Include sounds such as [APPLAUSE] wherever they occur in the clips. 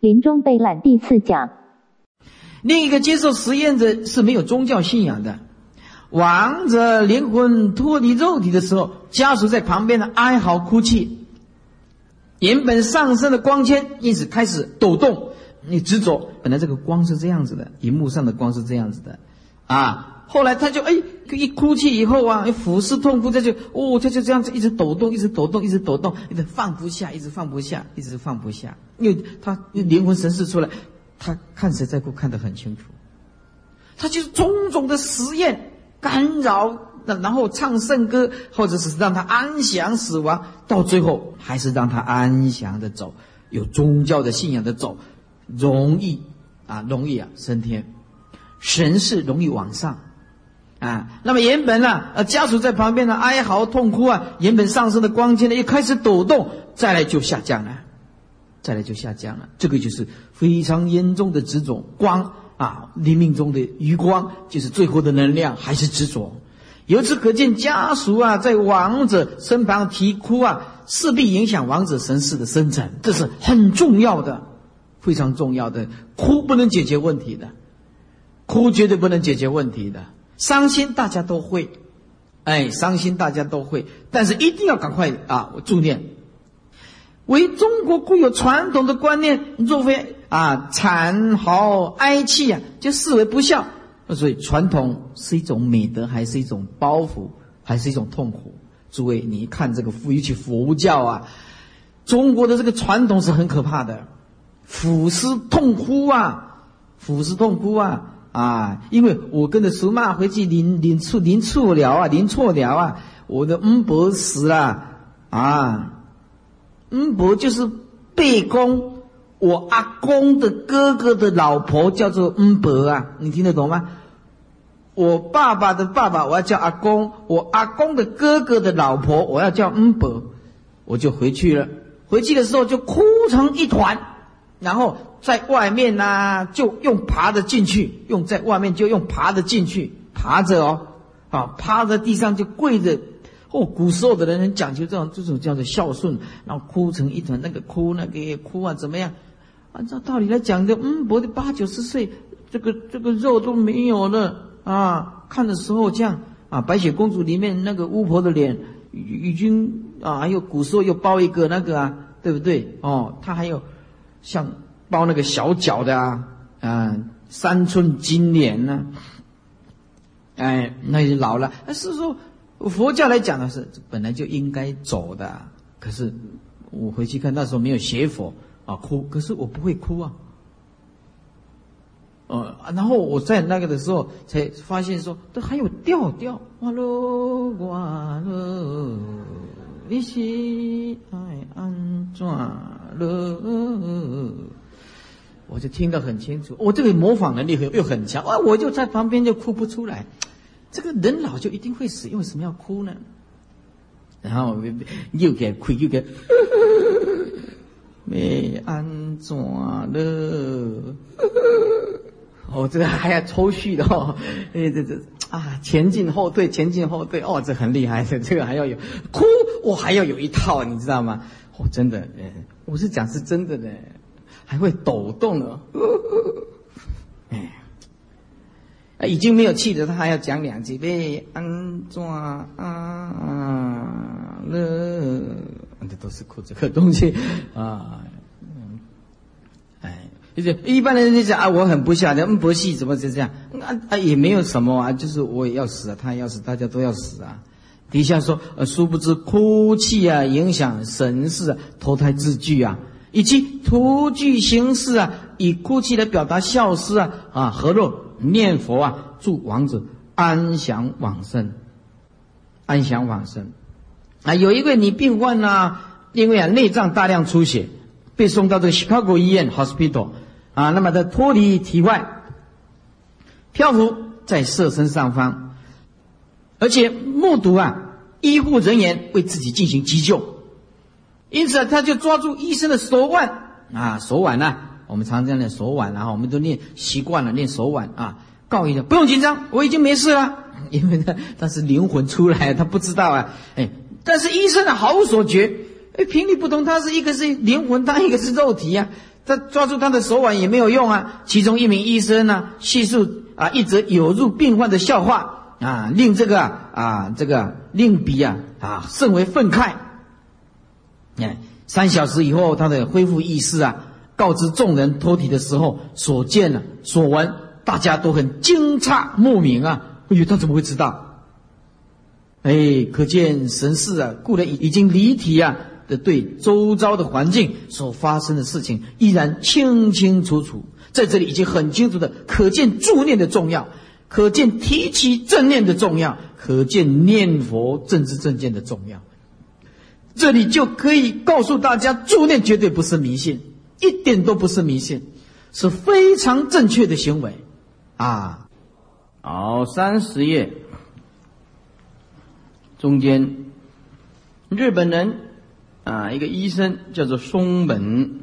临终悲览第四讲。另一个接受实验者是没有宗教信仰的，亡者灵魂脱离肉体的时候，家属在旁边的哀嚎哭泣，原本上升的光圈因此开始抖动。你执着，本来这个光是这样子的，荧幕上的光是这样子的，啊，后来他就哎一哭泣以后啊，俯视痛哭，这就哦，他就这样子一直抖动，一直抖动，一直抖动，一直放不下，一直放不下，一直放不下，因为他灵魂神识出来。他看谁在哭，看得很清楚。他就是种种的实验干扰，然后唱圣歌，或者是让他安详死亡，到最后还是让他安详的走，有宗教的信仰的走，容易啊，容易啊升天，神是容易往上啊。那么原本呢，呃，家属在旁边呢哀嚎痛哭啊，原本上升的光线呢又开始抖动，再来就下降了。再来就下降了，这个就是非常严重的执着光啊！黎明中的余光就是最后的能量，还是执着。由此可见，家属啊在亡者身旁啼哭啊，势必影响亡者神识的生成，这是很重要的，非常重要的。哭不能解决问题的，哭绝对不能解决问题的。伤心大家都会，哎，伤心大家都会，但是一定要赶快啊，我助念。为中国固有传统的观念，若非啊惨嚎哀泣啊，就视为不孝。所以传统是一种美德，还是一种包袱，还是一种痛苦？诸位，你看这个佛，尤其佛教啊，中国的这个传统是很可怕的，俯视痛哭啊，俯视痛哭啊啊！因为我跟着苏妈回去领领错领错了啊，临错了啊，我的恩伯死了啊。恩伯就是贝公，我阿公的哥哥的老婆叫做恩伯啊，你听得懂吗？我爸爸的爸爸我要叫阿公，我阿公的哥哥的老婆我要叫恩伯，我就回去了。回去的时候就哭成一团，然后在外面呢就用爬着进去，用在外面就用爬着进去，爬着哦，啊趴在地上就跪着。哦，古时候的人很讲究这种这种叫做孝顺，然后哭成一团，那个哭那个也哭啊，怎么样？按照道理来讲的，嗯，我的八九十岁，这个这个肉都没有了啊！看的时候这样啊，白雪公主里面那个巫婆的脸已经啊，还有古时候又包一个那个啊，对不对？哦，她还有像包那个小脚的啊，啊，三寸金莲呢，哎，那就老了，是说。佛教来讲的是本来就应该走的，可是我回去看那时候没有学佛啊，哭，可是我不会哭啊，呃，然后我在那个的时候才发现说，都还有调调，哇喽哇喽，你是爱安怎了？我就听得很清楚，我这个模仿能力又又很强啊，我就在旁边就哭不出来。这个人老就一定会死，为什么要哭呢？然后又给哭又给，[LAUGHS] 没安怎了？哦，这个还要抽蓄的哦，[LAUGHS] 哎，这这啊，前进后退，前进后退，哦，这很厉害，的 [LAUGHS] 这个还要有哭，我还要有一套，你知道吗？哦，真的，哎，我是讲是真的呢，还会抖动的，[LAUGHS] 哎。已经没有气的，他还要讲两句，被安怎啊了？这都是哭这个东西啊。一般人就讲啊，我很不孝，嗯，不孝怎么就这样？啊啊，也没有什么啊，就是我也要死啊，他也要死，大家都要死啊。底下说，呃，殊不知哭泣啊，影响神识啊，投胎自具啊，以及图具形式啊，以哭泣来表达孝思啊，啊，何若？念佛啊，祝王子安详往生，安详往生。啊，有一位女病患呢，因为啊内脏大量出血，被送到这个 Chicago 医院 hospital 啊，那么的脱离体外，漂浮在射身上方，而且目睹啊医护人员为自己进行急救，因此他就抓住医生的手腕啊手腕呢。我们常常念手腕，然后我们都念习惯了念手腕啊。告一下，不用紧张，我已经没事了。[LAUGHS] 因为呢，他是灵魂出来，他不知道啊。哎，但是医生呢毫无所觉，哎，频率不同，他是一个是灵魂，他一个是肉体呀。他抓住他的手腕也没有用啊。其中一名医生呢，叙述啊一则有入病患的笑话啊，令这个啊这个令彼啊啊甚为愤慨。哎，三小时以后，他的恢复意识啊，告知众人脱体的时候所见了所闻，大家都很惊诧莫名啊。哎呦，他怎么会知道？哎，可见神事啊，故人已已经离体啊的对周遭的环境所发生的事情依然清清楚楚，在这里已经很清楚的可见助念的重要，可见提起正念的重要，可见念佛正知正见的重要。这里就可以告诉大家，助念绝对不是迷信，一点都不是迷信，是非常正确的行为啊。好，三十页。中间，日本人啊，一个医生叫做松本，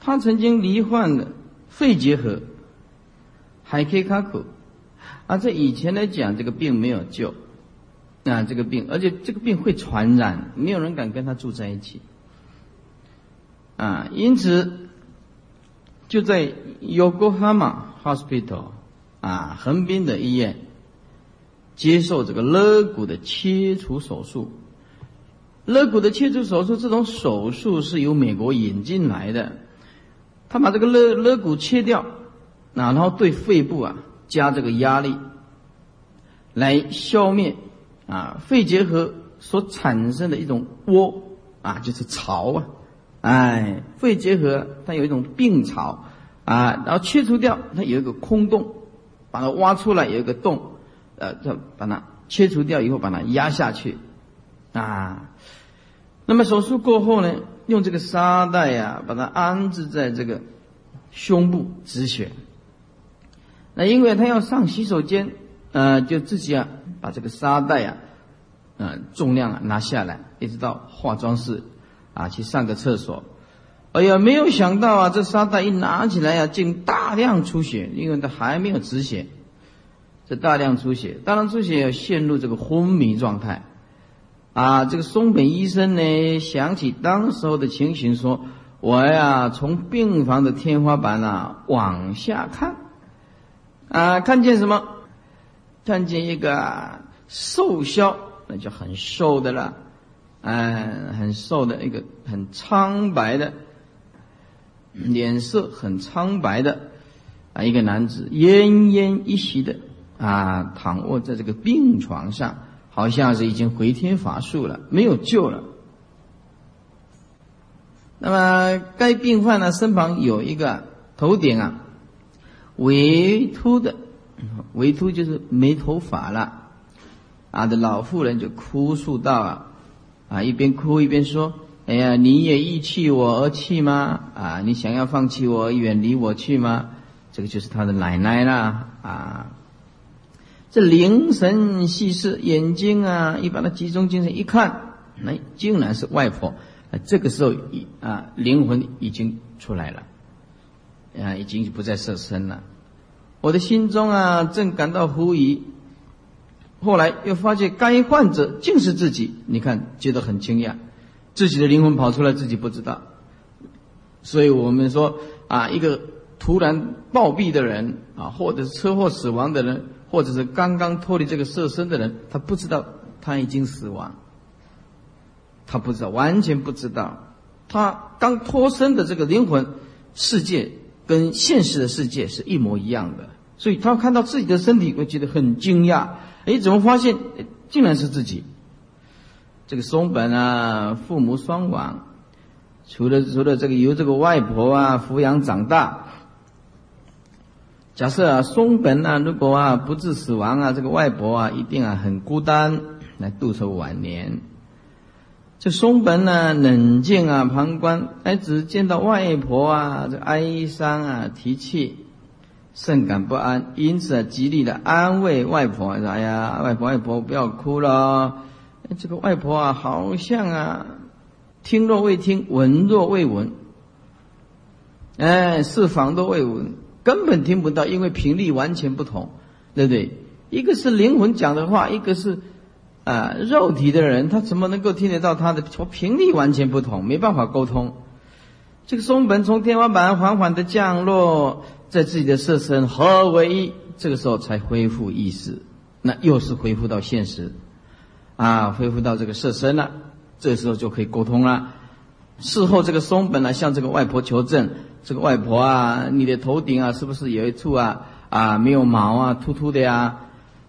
他曾经罹患了肺结核，海可卡口，啊，在以前来讲，这个病没有救，啊，这个病，而且这个病会传染，没有人敢跟他住在一起，啊，因此就在 Yokohama Hospital 啊，横滨的医院。接受这个肋骨的切除手术，肋骨的切除手术这种手术是由美国引进来的，他把这个肋肋骨切掉，啊然后对肺部啊加这个压力，来消灭啊肺结核所产生的一种窝啊就是巢啊，哎肺结核它有一种病巢啊，然后切除掉它有一个空洞，把它挖出来有一个洞。呃，就把它切除掉以后，把它压下去，啊，那么手术过后呢，用这个沙袋呀，把它安置在这个胸部止血。那因为他要上洗手间，呃，就自己啊，把这个沙袋呀，嗯，重量啊拿下来，一直到化妆室啊去上个厕所。哎呀，没有想到啊，这沙袋一拿起来呀，竟大量出血，因为他还没有止血。这大量出血，大量出血要陷入这个昏迷状态，啊，这个松本医生呢，想起当时候的情形，说：“我呀，从病房的天花板啊往下看，啊，看见什么？看见一个瘦削，那就很瘦的了，嗯，很瘦的一个很苍白的，脸色很苍白的啊，一个男子，奄奄一息的。”啊，躺卧在这个病床上，好像是已经回天乏术了，没有救了。那么该病患呢，身旁有一个头顶啊微秃的，微秃就是没头发了啊的老妇人就哭诉道啊，啊一边哭一边说：“哎呀，你也意弃我而去吗？啊，你想要放弃我，远离我去吗？这个就是他的奶奶啦，啊。”这凝神细视，眼睛啊，一把它集中精神一看，那竟然是外婆。这个时候，啊，灵魂已经出来了，啊，已经不再色身了。我的心中啊，正感到狐疑，后来又发现该患者竟是自己。你看，觉得很惊讶，自己的灵魂跑出来，自己不知道。所以我们说啊，一个突然暴毙的人啊，或者是车祸死亡的人。或者是刚刚脱离这个色身的人，他不知道他已经死亡，他不知道，完全不知道，他刚脱身的这个灵魂世界跟现实的世界是一模一样的，所以他看到自己的身体会觉得很惊讶，哎，怎么发现竟然是自己？这个松本啊，父母双亡，除了除了这个由这个外婆啊抚养长大。假设啊，松本啊，如果啊不治死亡啊，这个外婆啊一定啊很孤单，来度守晚年。这松本呢，冷静啊，旁观，哎，只见到外婆啊，这哀伤啊，提气，甚感不安，因此啊，极力的安慰外婆，说：“哎呀，外婆，外婆不要哭了。”这个外婆啊，好像啊，听若未听，闻若未闻，哎，是仿若未闻。根本听不到，因为频率完全不同，对不对？一个是灵魂讲的话，一个是啊肉体的人，他怎么能够听得到他的？频率完全不同，没办法沟通。这个松本从天花板缓缓的降落在自己的色身合为一，这个时候才恢复意识，那又是恢复到现实，啊，恢复到这个色身了，这时候就可以沟通了。事后这个松本呢，向这个外婆求证，这个外婆啊，你的头顶啊，是不是有一处啊啊没有毛啊，秃秃的呀？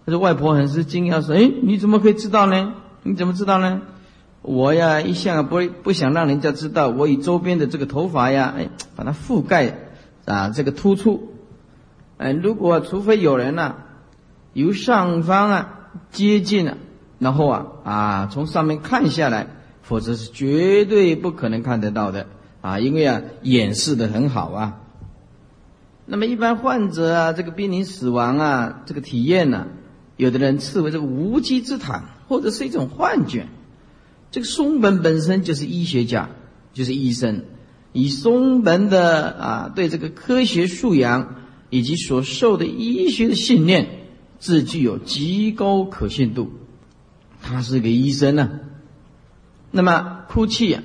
他说外婆很是惊讶说：“哎，你怎么可以知道呢？你怎么知道呢？”我呀，一向不不想让人家知道，我以周边的这个头发呀，哎，把它覆盖，啊，这个突出，哎，如果除非有人呐，由上方啊接近了，然后啊啊从上面看下来，否则是绝对不可能看得到的啊，因为啊掩饰的很好啊。那么一般患者啊，这个濒临死亡啊，这个体验呢，有的人视为这个无稽之谈，或者是一种幻觉。这个松本本身就是医学家，就是医生，以松本的啊对这个科学素养以及所受的医学的信念，自具有极高可信度。他是个医生呢。那么哭泣啊，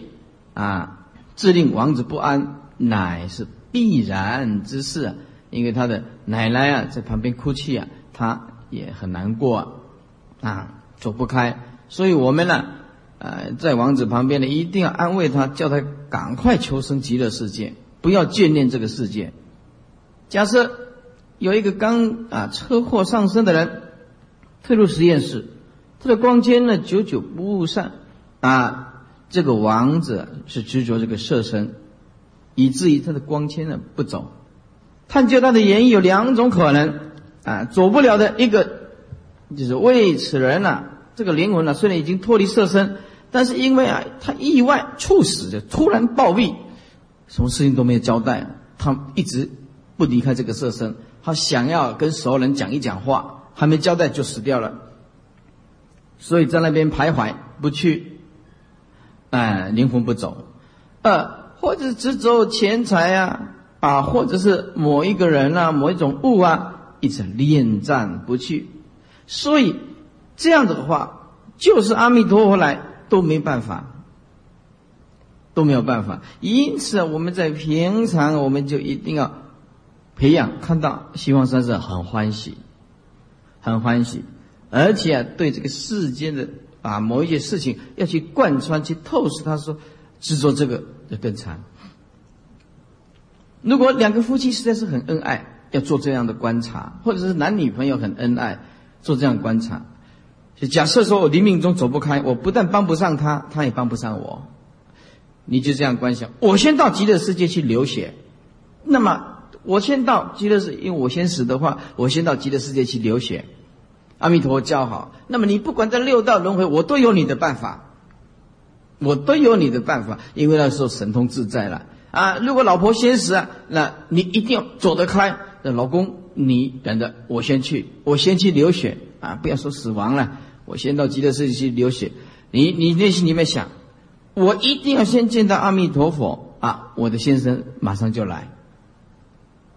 啊，致令王子不安，乃是必然之事啊。因为他的奶奶啊在旁边哭泣啊，他也很难过啊，走不开。所以我们呢。呃，在王子旁边呢，一定要安慰他，叫他赶快求生极乐世界，不要眷恋这个世界。假设有一个刚啊车祸上身的人，退入实验室，他的光纤呢久久不散啊。这个王子是执着这个色身，以至于他的光纤呢不走。探究他的原因有两种可能啊，走不了的一个就是为此人呐。这个灵魂呢，虽然已经脱离色身，但是因为啊，他意外猝死的突然暴毙，什么事情都没有交代，他一直不离开这个色身，他想要跟熟人讲一讲话，还没交代就死掉了，所以在那边徘徊不去，哎，灵魂不走，呃，或者只走钱财啊，啊，或者是某一个人啊，某一种物啊，一直恋战不去，所以。这样子的话，就是阿弥陀佛来都没办法，都没有办法。因此，我们在平常我们就一定要培养，看到西方三圣很欢喜，很欢喜，而且啊，对这个世间的啊某一些事情要去贯穿、去透视。他说，执着这个就更惨。如果两个夫妻实在是很恩爱，要做这样的观察，或者是男女朋友很恩爱，做这样观察。就假设说我临命中走不开，我不但帮不上他，他也帮不上我。你就这样观想，我先到极乐世界去流血，那么我先到极乐世，因为我先死的话，我先到极乐世界去流血。阿弥陀佛教好，那么你不管在六道轮回，我都有你的办法，我都有你的办法，因为那时候神通自在了啊。如果老婆先死啊，那你一定要走得开。那老公，你等着，我先去，我先去流血啊，不要说死亡了。我先到极乐世界去流血，你你内心里面想，我一定要先见到阿弥陀佛啊！我的先生马上就来，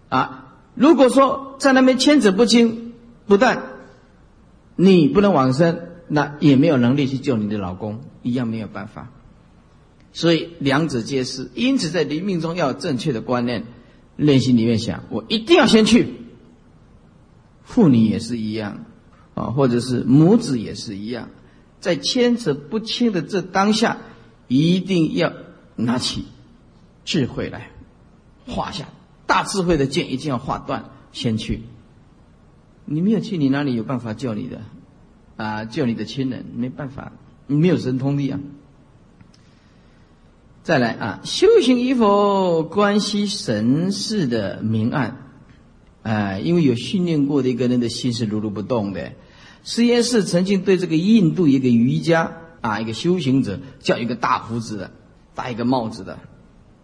啊！如果说在那边牵扯不清，不但你不能往生，那也没有能力去救你的老公，一样没有办法。所以两者皆是，因此在临命中要有正确的观念，内心里面想，我一定要先去。妇女也是一样。啊，或者是母子也是一样，在牵扯不清的这当下，一定要拿起智慧来画下大智慧的剑，一定要划断，先去。你没有去，你哪里有办法救你的？啊，救你的亲人没办法，你没有神通力啊。再来啊，修行与否关系神事的明暗，啊，因为有训练过的一个人的心是如如不动的。实验室曾经对这个印度一个瑜伽啊，一个修行者叫一个大胡子的，戴一个帽子的，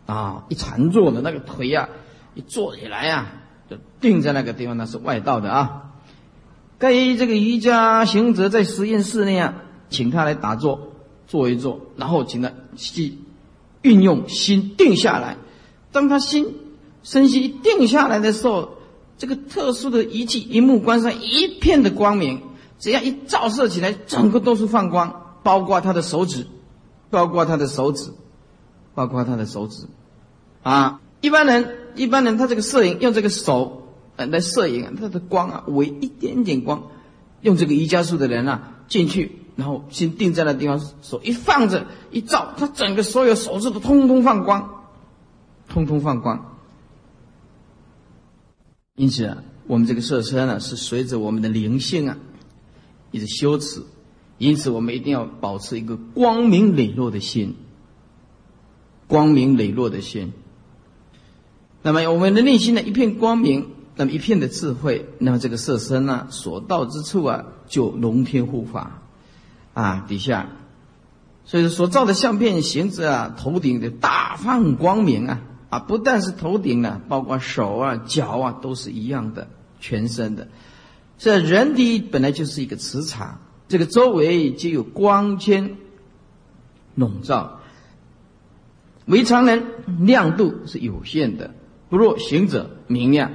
啊，一禅坐的那个腿呀，一坐起来呀，就定在那个地方，那是外道的啊。该这个瑜伽行者在实验室那样，请他来打坐，坐一坐，然后请他去运用心定下来。当他心身心一定下来的时候，这个特殊的仪器一目观上一片的光明。只要一照射起来，整个都是放光，包括他的手指，包括他的手指，包括他的手指，啊，一般人一般人他这个摄影用这个手呃来摄影，他的光啊为一点点光，用这个瑜伽术的人啊进去，然后先定在那地方，手一放着一照，他整个所有手指都通通放光，通通放光。因此啊，我们这个色身呢是随着我们的灵性啊一直修持，因此我们一定要保持一个光明磊落的心。光明磊落的心，那么我们的内心呢一片光明，那么一片的智慧，那么这个色身呢所到之处啊就龙天护法，啊底下，所以所造的相片形子啊头顶的大放光明啊啊不但是头顶啊，包括手啊脚啊都是一样的全身的，这人体本来就是一个磁场，这个周围就有光圈笼罩。为常人亮度是有限的，不若行者明亮，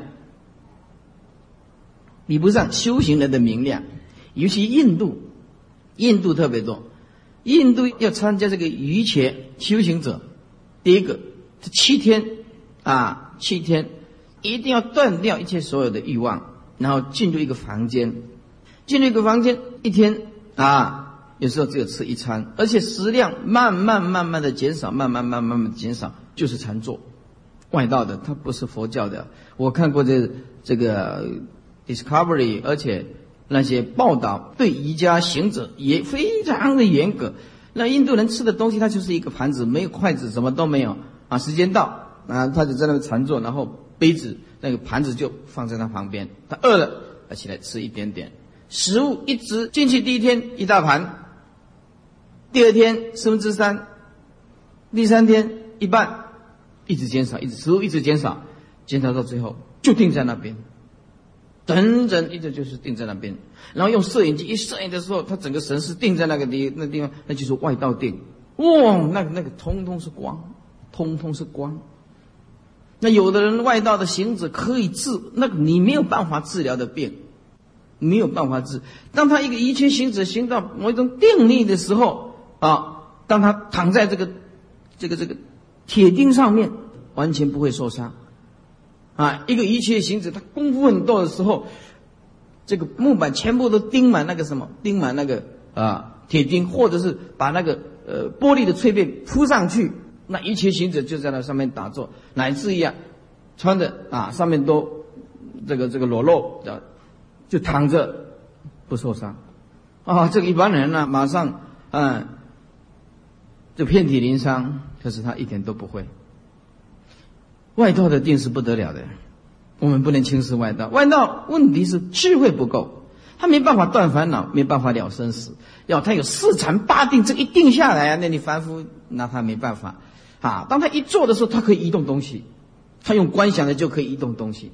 比不上修行人的明亮。尤其印度，印度特别多，印度要参加这个瑜伽修行者，第一个这七天啊，七天一定要断掉一切所有的欲望，然后进入一个房间，进入一个房间一天啊。有时候只有吃一餐，而且食量慢慢慢慢的减少，慢慢慢慢慢减少，就是禅坐。外道的，它不是佛教的。我看过这这个 Discovery，而且那些报道对瑜伽行者也非常的严格。那印度人吃的东西，它就是一个盘子，没有筷子，什么都没有啊。时间到啊，他就在那边禅坐，然后杯子那个盘子就放在他旁边。他饿了，他起来吃一点点食物，一直进去第一天一大盘。第二天四分之三，第三天一半，一直减少，一直食物一直减少，减少到最后就定在那边，整整一直就是定在那边。然后用摄影机一摄影的时候，他整个神是定在那个地那地方，那就是外道定。哇，那个那个通通是光，通通是光。那有的人外道的行者可以治，那个你没有办法治疗的病，没有办法治。当他一个一切行者行到某一种定力的时候。啊，当他躺在这个、这个、这个铁钉上面，完全不会受伤。啊，一个一切行者，他功夫很多的时候，这个木板全部都钉满那个什么，钉满那个啊铁钉，或者是把那个呃玻璃的脆片铺上去，那一切行者就在那上面打坐，乃至于啊，穿的啊上面都这个这个裸露的，就躺着不受伤。啊，这个一般人呢，马上嗯。就遍体鳞伤，可是他一点都不会。外道的定是不得了的，我们不能轻视外道。外道问题是智慧不够，他没办法断烦恼，没办法了生死。要他有四禅八定，这一定下来啊，那你凡夫拿他没办法啊。当他一做的时候，他可以移动东西，他用观想的就可以移动东西，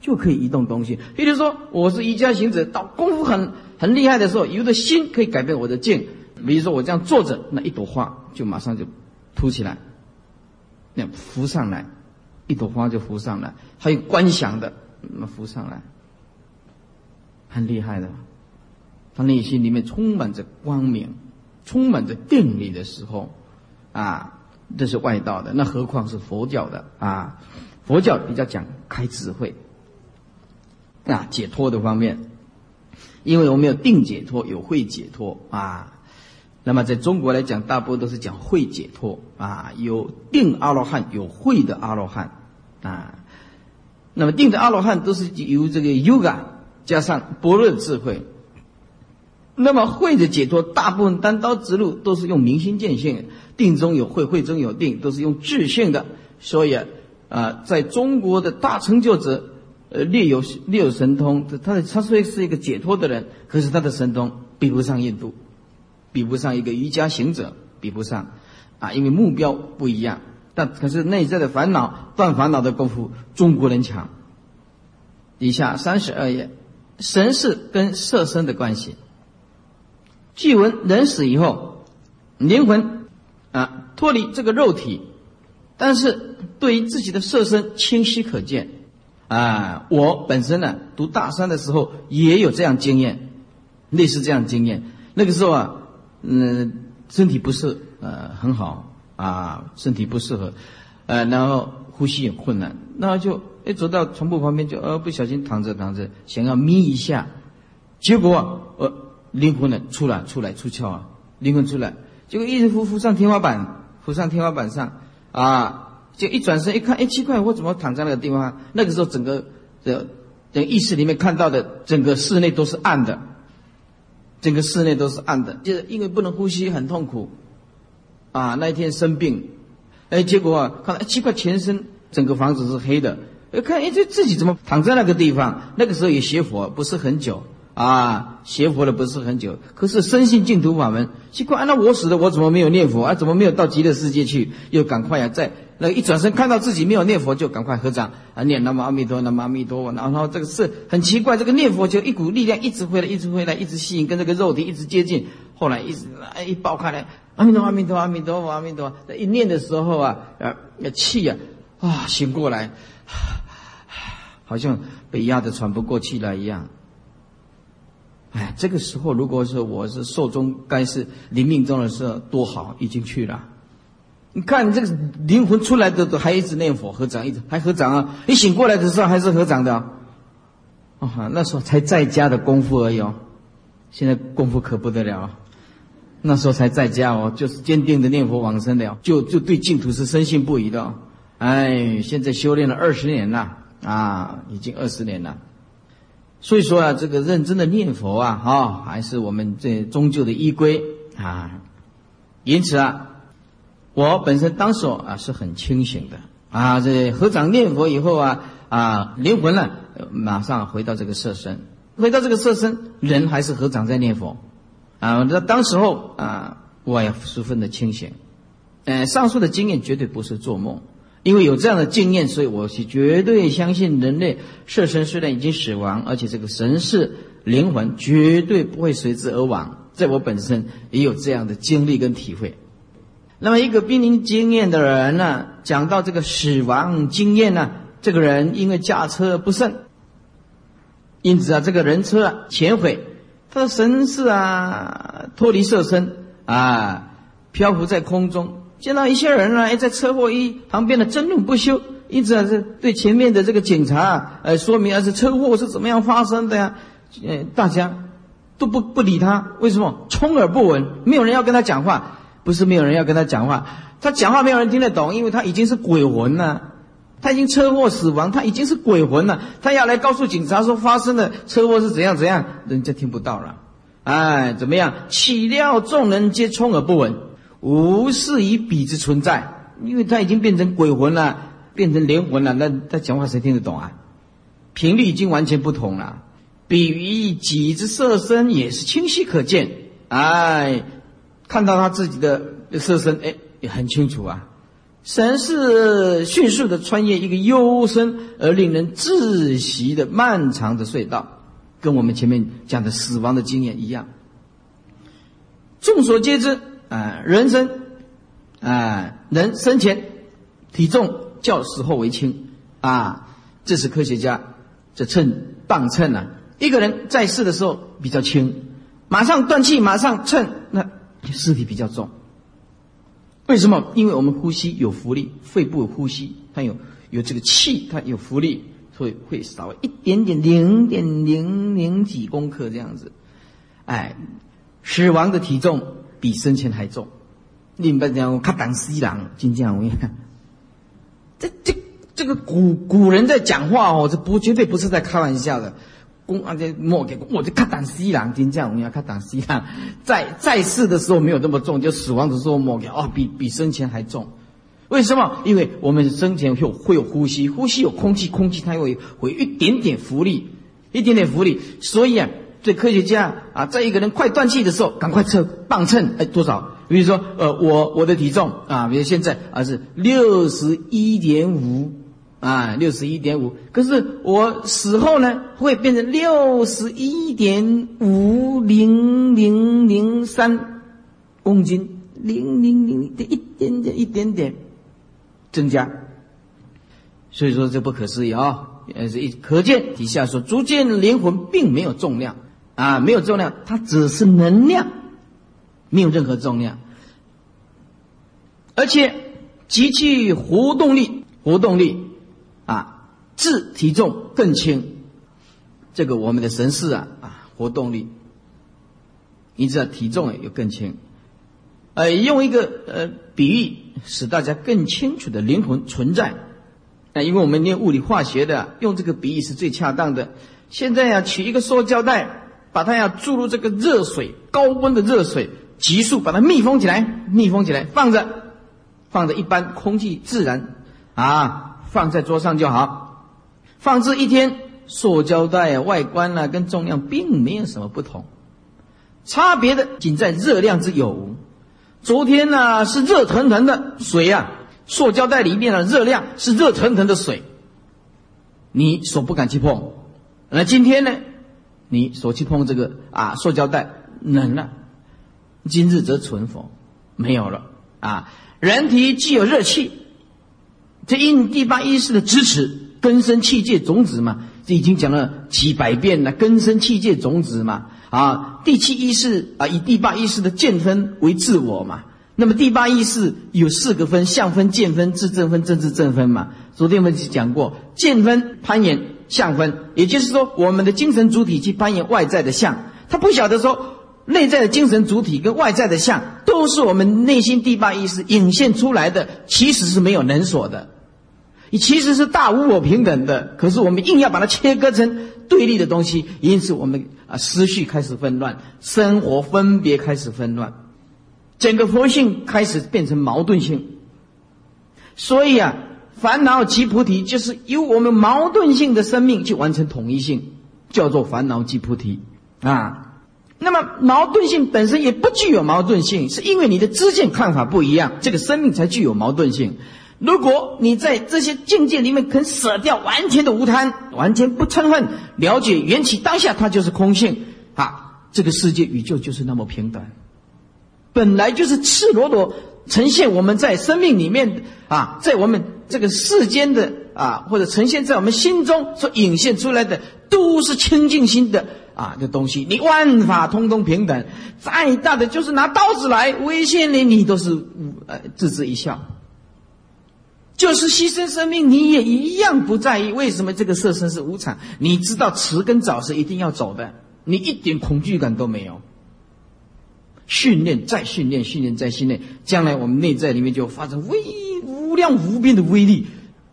就可以移动东西。比如说，我是瑜伽行者，到功夫很很厉害的时候，有的心可以改变我的境。比如说我这样坐着，那一朵花就马上就凸起来，那浮上来，一朵花就浮上来。还有观想的，那么浮上来，很厉害的。他内心里面充满着光明，充满着定力的时候，啊，这是外道的。那何况是佛教的啊？佛教比较讲开智慧，啊，解脱的方面，因为我们有定解脱，有慧解脱啊。那么在中国来讲，大部分都是讲慧解脱啊，有定阿罗汉，有慧的阿罗汉啊。那么定的阿罗汉都是由这个 yoga 加上般若智慧。那么慧的解脱，大部分单刀直入，都是用明心见性。定中有慧，慧中有定，都是用智性的。所以啊，在中国的大成就者，呃，略有略有神通。他他虽是一个解脱的人，可是他的神通比不上印度。比不上一个瑜伽行者，比不上，啊，因为目标不一样。但可是内在的烦恼断烦恼的功夫，中国人强。以下三十二页，神识跟色身的关系。据闻人死以后，灵魂啊脱离这个肉体，但是对于自己的色身清晰可见。啊，我本身呢读大三的时候也有这样经验，类似这样经验。那个时候啊。嗯，身体不适呃很好啊，身体不适合，呃，然后呼吸也困难，那就一走到床铺旁边就呃不小心躺着躺着，想要眯一下，结果呃灵魂呢出来出来出窍啊，灵魂出来，结果一直浮浮上天花板，浮上天花板上啊，就一转身一看，哎奇怪，我怎么躺在那个地方？那个时候整个的的意识里面看到的整个室内都是暗的。整个室内都是暗的，就是因为不能呼吸，很痛苦，啊，那一天生病，哎，结果啊，看到奇怪，全身整个房子是黑的，哎，看哎，这自己怎么躺在那个地方？那个时候也学佛不是很久啊，学佛了不是很久，可是深信净土法门，奇怪，那我死了，我怎么没有念佛啊？怎么没有到极乐世界去？又赶快啊，在。那一转身看到自己没有念佛，就赶快合掌啊，念南无阿弥陀，南无阿弥陀佛。然后这个是很奇怪，这个念佛就一股力量一直回来，一直回来，一直吸引，跟这个肉体一直接近。后来一直一爆开来，阿弥陀，阿弥陀，阿弥陀佛，阿弥陀。一念的时候啊，啊，气呀，啊，醒过来，好像被压得喘不过气来一样。哎，这个时候如果是我是寿终该是临命终的时候，多好，已经去了。你看，你这个灵魂出来的都还一直念佛合掌，一直还合掌啊！你醒过来的时候还是合掌的，啊，那时候才在家的功夫而已哦。现在功夫可不得了，那时候才在家哦，就是坚定的念佛往生了，就就对净土是深信不疑的哦。哎，现在修炼了二十年了啊，已经二十年了。所以说啊，这个认真的念佛啊，哈，还是我们这终究的依归啊。因此啊。我本身当时啊是很清醒的啊，这合掌念佛以后啊啊，灵魂呢马上回到这个色身，回到这个色身，人还是合掌在念佛啊。那当时候啊，我也十分的清醒。呃，上述的经验绝对不是做梦，因为有这样的经验，所以我是绝对相信人类色身虽然已经死亡，而且这个神识灵魂绝对不会随之而亡。在我本身也有这样的经历跟体会。那么，一个濒临经验的人呢，讲到这个死亡经验呢，这个人因为驾车不慎，因此啊，这个人车啊前毁，他的神识啊脱离色身啊，漂浮在空中，见到一些人呢，哎在车祸一旁边的争论不休，因此啊，是对前面的这个警察呃说明啊，是车祸是怎么样发生的呀？呃，大家都不不理他，为什么？充耳不闻，没有人要跟他讲话。不是没有人要跟他讲话，他讲话没有人听得懂，因为他已经是鬼魂了，他已经车祸死亡，他已经是鬼魂了，他要来告诉警察说发生的车祸是怎样怎样，人家听不到了，哎，怎么样？岂料众人皆充耳不闻，无视于彼之存在，因为他已经变成鬼魂了，变成灵魂了，那他讲话谁听得懂啊？频率已经完全不同了，比喻己之色身也是清晰可见，哎。看到他自己的色身，哎，也很清楚啊。神是迅速的穿越一个幽深而令人窒息的漫长的隧道，跟我们前面讲的死亡的经验一样。众所皆知啊，人生啊，人生前体重较死后为轻啊，这是科学家这称磅秤啊。一个人在世的时候比较轻，马上断气，马上称那。尸体比较重，为什么？因为我们呼吸有浮力，肺部有呼吸它有有这个气，它有浮力，所以会少一点点零点零零几公克这样子。哎，死亡的体重比生前还重。你们讲看胆西郎，金匠我看，[LAUGHS] 这这这个古古人在讲话哦，这不绝对不是在开玩笑的。公啊，这莫给我就看胆西郎，金匠我们要看胆西郎，在在世的时候没有那么重，就死亡的时候莫给哦，比比生前还重。为什么？因为我们生前有会有呼吸，呼吸有空气，空气它会会一点点浮力，一点点浮力。所以啊，对科学家啊，在一个人快断气的时候，赶快测磅秤，哎，多少？比如说，呃，我我的体重啊，比如现在啊是六十一点五。啊，六十一点五。可是我死后呢，会变成六十一点五零零零三公斤，零零零的一点点一点点增加。所以说这不可思议啊！呃，是一可见底下说，逐渐灵魂并没有重量啊，没有重量，它只是能量，没有任何重量，而且极其活动力，活动力自体重更轻。这个我们的神识啊啊，活动力，你知道体重也更轻。呃，用一个呃比喻，使大家更清楚的灵魂存在。那因为我们念物理化学的，用这个比喻是最恰当的。现在呀，取一个塑胶袋，把它要注入这个热水，高温的热水，急速把它密封起来，密封起来，放着，放着，一般空气自然啊，放在桌上就好。放置一天，塑胶袋，外观呢跟重量并没有什么不同，差别的仅在热量之有无。昨天呢是热腾腾的水呀。塑胶袋里面的热量是热腾腾的水，你所不敢去碰。那今天呢，你手去碰这个啊，塑胶袋冷了。今日则存否？没有了啊。人体既有热气，这应第八意识的支持，根生器界种子嘛。这已经讲了几百遍了，根生器界种子嘛。啊，第七意识啊，以第八意识的见分为自我嘛。那么第八意识有四个分：相分、见分、自正分、正自正分嘛。昨天我们讲过，见分攀岩相分，也就是说，我们的精神主体去攀岩外在的相，他不晓得说内在的精神主体跟外在的相都是我们内心第八意识引现出来的，其实是没有能所的，你其实是大无我平等的。可是我们硬要把它切割成对立的东西，因此我们啊思绪开始纷乱，生活分别开始纷乱。整个佛性开始变成矛盾性，所以啊，烦恼即菩提，就是由我们矛盾性的生命去完成统一性，叫做烦恼即菩提啊。那么矛盾性本身也不具有矛盾性，是因为你的知见看法不一样，这个生命才具有矛盾性。如果你在这些境界里面肯舍掉完全的无贪，完全不嗔恨，了解缘起当下，它就是空性啊，这个世界宇宙就是那么平等。本来就是赤裸裸呈现我们在生命里面啊，在我们这个世间的啊，或者呈现在我们心中所隐现出来的，都是清净心的啊的东西。你万法通通平等，再大的就是拿刀子来威胁你，你都是呃置之一笑。就是牺牲生命，你也一样不在意。为什么这个色身是无常？你知道迟跟早是一定要走的，你一点恐惧感都没有。训练再训练，训练再训练，将来我们内在里面就发生威无量无边的威力。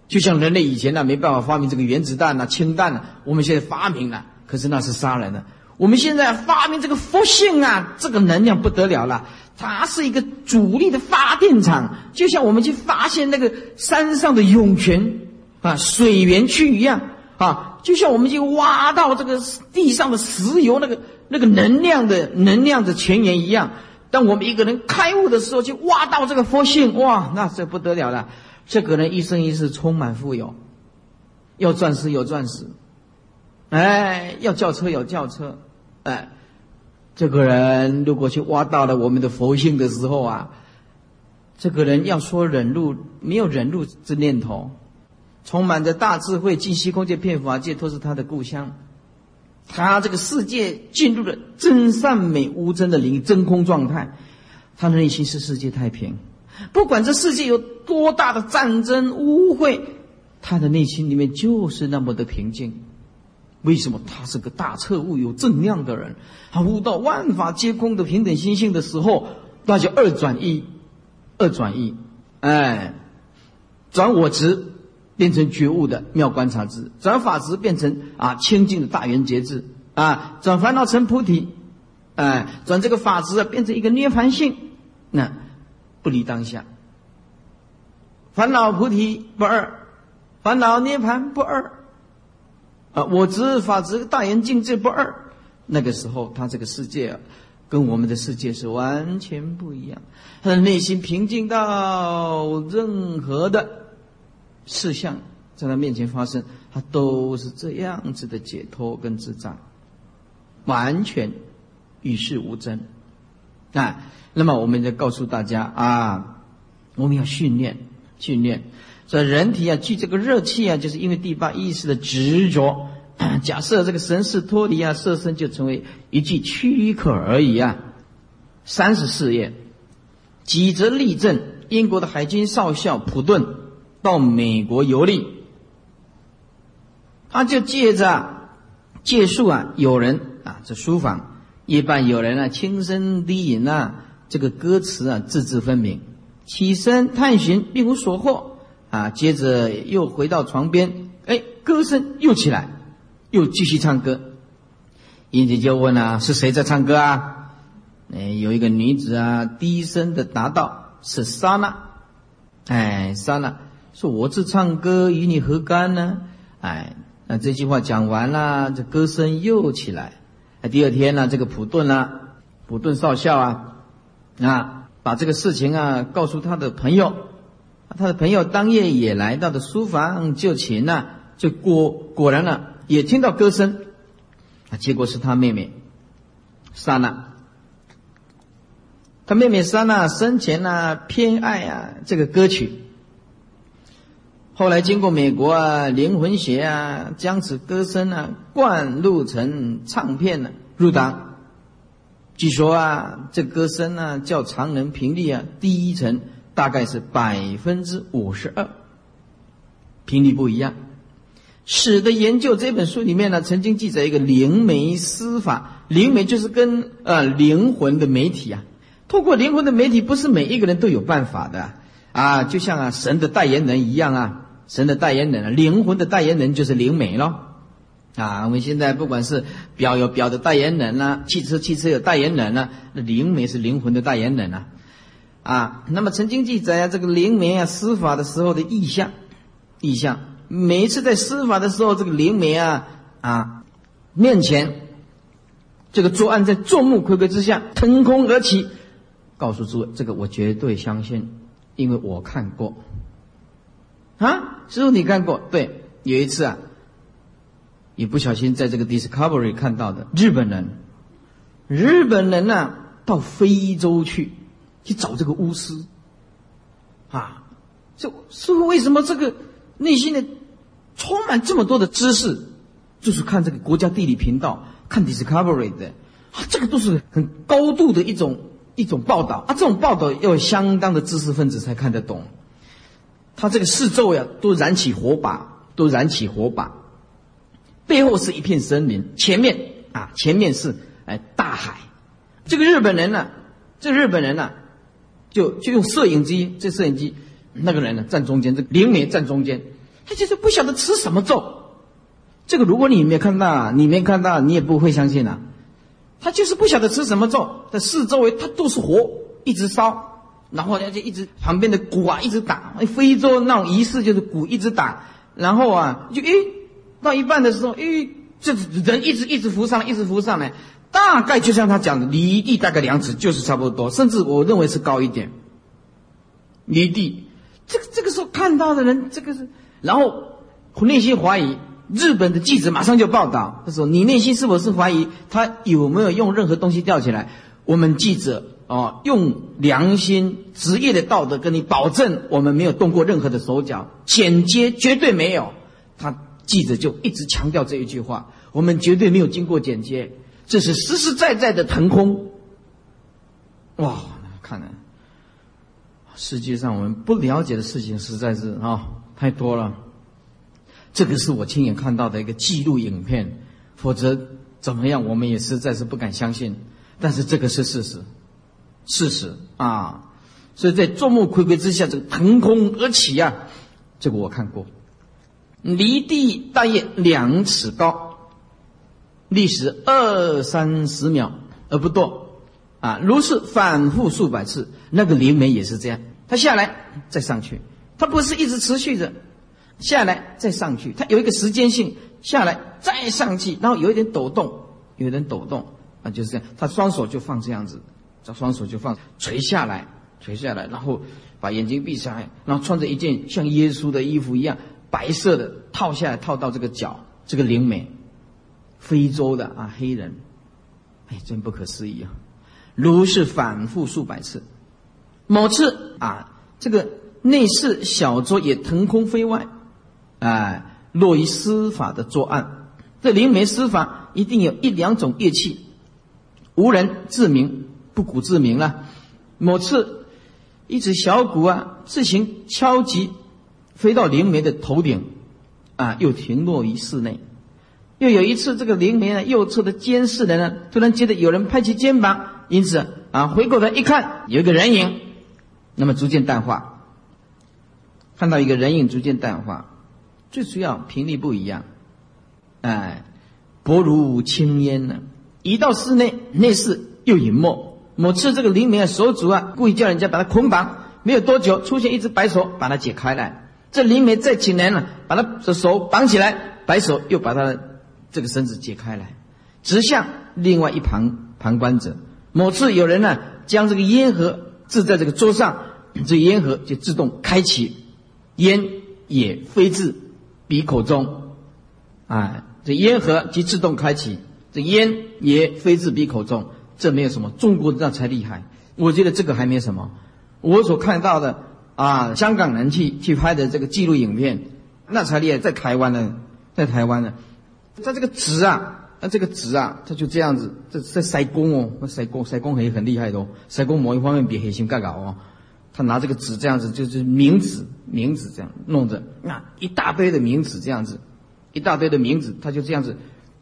就像人类以前呢，没办法发明这个原子弹呐、氢弹呐，我们现在发明了，可是那是杀人的。我们现在发明这个佛性啊，这个能量不得了了，它是一个主力的发电厂，就像我们去发现那个山上的涌泉啊、水源区一样啊，就像我们去挖到这个地上的石油那个。那个能量的能量的泉源一样，当我们一个人开悟的时候，去挖到这个佛性，哇，那这不得了了。这个人一生一世充满富有，要钻石有钻石，哎，要轿车有轿车，哎，这个人如果去挖到了我们的佛性的时候啊，这个人要说忍辱，没有忍辱之念头，充满着大智慧，净虚空界、遍法界都是他的故乡。他这个世界进入了真善美无真的灵真空状态，他的内心是世界太平。不管这世界有多大的战争污秽，他的内心里面就是那么的平静。为什么？他是个大彻悟、有正量的人。他悟到万法皆空的平等心性的时候，那就二转一，二转一，哎，转我执。变成觉悟的妙观察智，转法执变成啊清净的大圆觉智啊，转烦恼成菩提，哎，转这个法执啊变成一个涅槃性，那不离当下，烦恼菩提不二，烦恼涅盘不二，啊，我执法执大圆境界不二，那个时候他这个世界啊，跟我们的世界是完全不一样，他的内心平静到任何的。事项在他面前发生，他都是这样子的解脱跟自在，完全与世无争啊。那么，我们就告诉大家啊，我们要训练训练。这人体啊，聚这个热气啊，就是因为第八意识的执着。[COUGHS] 假设这个神识脱离啊，色身就成为一具躯壳而已啊。三十四页，几则立正。英国的海军少校普顿到美国游历，他就借着借宿啊，有人啊这书房，一般有人啊轻声低吟啊，这个歌词啊字字分明。起身探寻，并无所获啊。接着又回到床边，哎，歌声又起来，又继续唱歌。英姐就问啊：“是谁在唱歌啊？”哎，有一个女子啊，低声的答道：“是莎娜。”哎，莎娜说：“我这唱歌与你何干呢？”哎，那这句话讲完了，这歌声又起来。第二天呢，这个普顿啊，普顿少校啊，啊。把这个事情啊告诉他的朋友，他的朋友当夜也来到了书房就寝了，就果果然了，也听到歌声，啊，结果是他妹妹莎娜，他妹妹莎娜生前呢偏爱啊这个歌曲，后来经过美国啊灵魂学啊将此歌声啊灌录成唱片呢入档。据说啊，这歌声呢，较常人频率啊低一层，大概是百分之五十二，频率不一样。史的研究这本书里面呢，曾经记载一个灵媒施法，灵媒就是跟呃灵魂的媒体啊，透过灵魂的媒体，不是每一个人都有办法的啊，就像啊神的代言人一样啊，神的代言人啊，灵魂的代言人就是灵媒咯。啊，我们现在不管是表有表的代言人呐，汽车汽车有代言人呐，那灵媒是灵魂的代言人呐。啊，那么曾经记载啊，这个灵媒啊施法的时候的意象，意象，每一次在施法的时候，这个灵媒啊啊面前，这个作案在众目睽睽之下腾空而起，告诉诸位，这个我绝对相信，因为我看过。啊，师傅你看过？对，有一次啊。你不小心在这个 Discovery 看到的日本人，日本人呢到非洲去去找这个巫师，啊，这师傅为什么这个内心的充满这么多的知识，就是看这个国家地理频道看 Discovery 的，啊，这个都是很高度的一种一种报道。啊，这种报道要相当的知识分子才看得懂，他这个四周呀都燃起火把，都燃起火把。背后是一片森林，前面啊，前面是哎大海。这个日本人呢，这日本人呢，就就用摄影机，这摄影机那个人呢站中间，这灵媒站中间，他就是不晓得吃什么咒。这个如果你没看到，你没看到，你也不会相信啊。他就是不晓得吃什么咒，在四周围他都是火，一直烧，然后呢就一直旁边的鼓啊一直打，非洲那种仪式就是鼓一直打，然后啊就诶。到一半的时候，诶，这人一直一直浮上来，一直浮上来，大概就像他讲的，离地大概两尺，就是差不多，甚至我认为是高一点。离地，这个这个时候看到的人，这个是，然后内心怀疑。日本的记者马上就报道，他说：“你内心是否是怀疑他有没有用任何东西吊起来？”我们记者哦，用良心、职业的道德跟你保证，我们没有动过任何的手脚，剪接绝对没有。他。记者就一直强调这一句话：我们绝对没有经过剪接，这是实实在在的腾空。哇，看来世界上我们不了解的事情实在是啊太多了。这个是我亲眼看到的一个记录影片，否则怎么样我们也实在是不敢相信。但是这个是事实，事实啊！所以在众目睽睽之下，这个腾空而起呀，这个我看过。离地大约两尺高，历时二三十秒而不动，啊，如是反复数百次。那个灵媒也是这样，他下来再上去，他不是一直持续着，下来再上去，他有一个时间性，下来再上去，然后有一点抖动，有点抖动，啊，就是这样，他双手就放这样子，这双手就放垂下来，垂下来，然后把眼睛闭上来，然后穿着一件像耶稣的衣服一样。白色的套下来，套到这个脚，这个灵媒，非洲的啊黑人，哎，真不可思议啊！如是反复数百次，某次啊，这个内侍小桌也腾空飞外，哎，落于司法的作案。这灵媒司法一定有一两种乐器，无人自明，不古自明了。某次一只小鼓啊，自行敲击，飞到灵媒的头顶，啊，又停落于室内。又有一次，这个灵媒呢右侧的监视人呢，突然觉得有人拍起肩膀，因此啊，回过头一看，有一个人影，那么逐渐淡化，看到一个人影逐渐淡化，最主要频率不一样，哎，薄如轻烟呢。一到室内，内室又隐没。某次这个灵媒的手足啊，故意叫人家把他捆绑，没有多久出现一只白手把他解开来。这灵媒再请人呢，把他的手绑起来，白手又把他的这个绳子解开来，指向另外一旁旁观者。某次有人呢，将这个烟盒置在这个桌上，这烟盒就自动开启，烟也飞至鼻口中，啊，这烟盒即自动开启，这烟也飞至鼻口中。这没有什么，中国那才厉害。我觉得这个还没什么。我所看到的啊，香港人去去拍的这个记录影片，那才厉害。在台湾呢，在台湾呢，他这个纸啊，那这个纸啊，他就这样子，这在塞工哦，那塞工塞工也很厉害的哦。塞工某一方面比黑心更高哦，他拿这个纸这样子，就是名纸名纸这样弄着，那一大堆的名纸这样子，一大堆的名纸，他就这样子，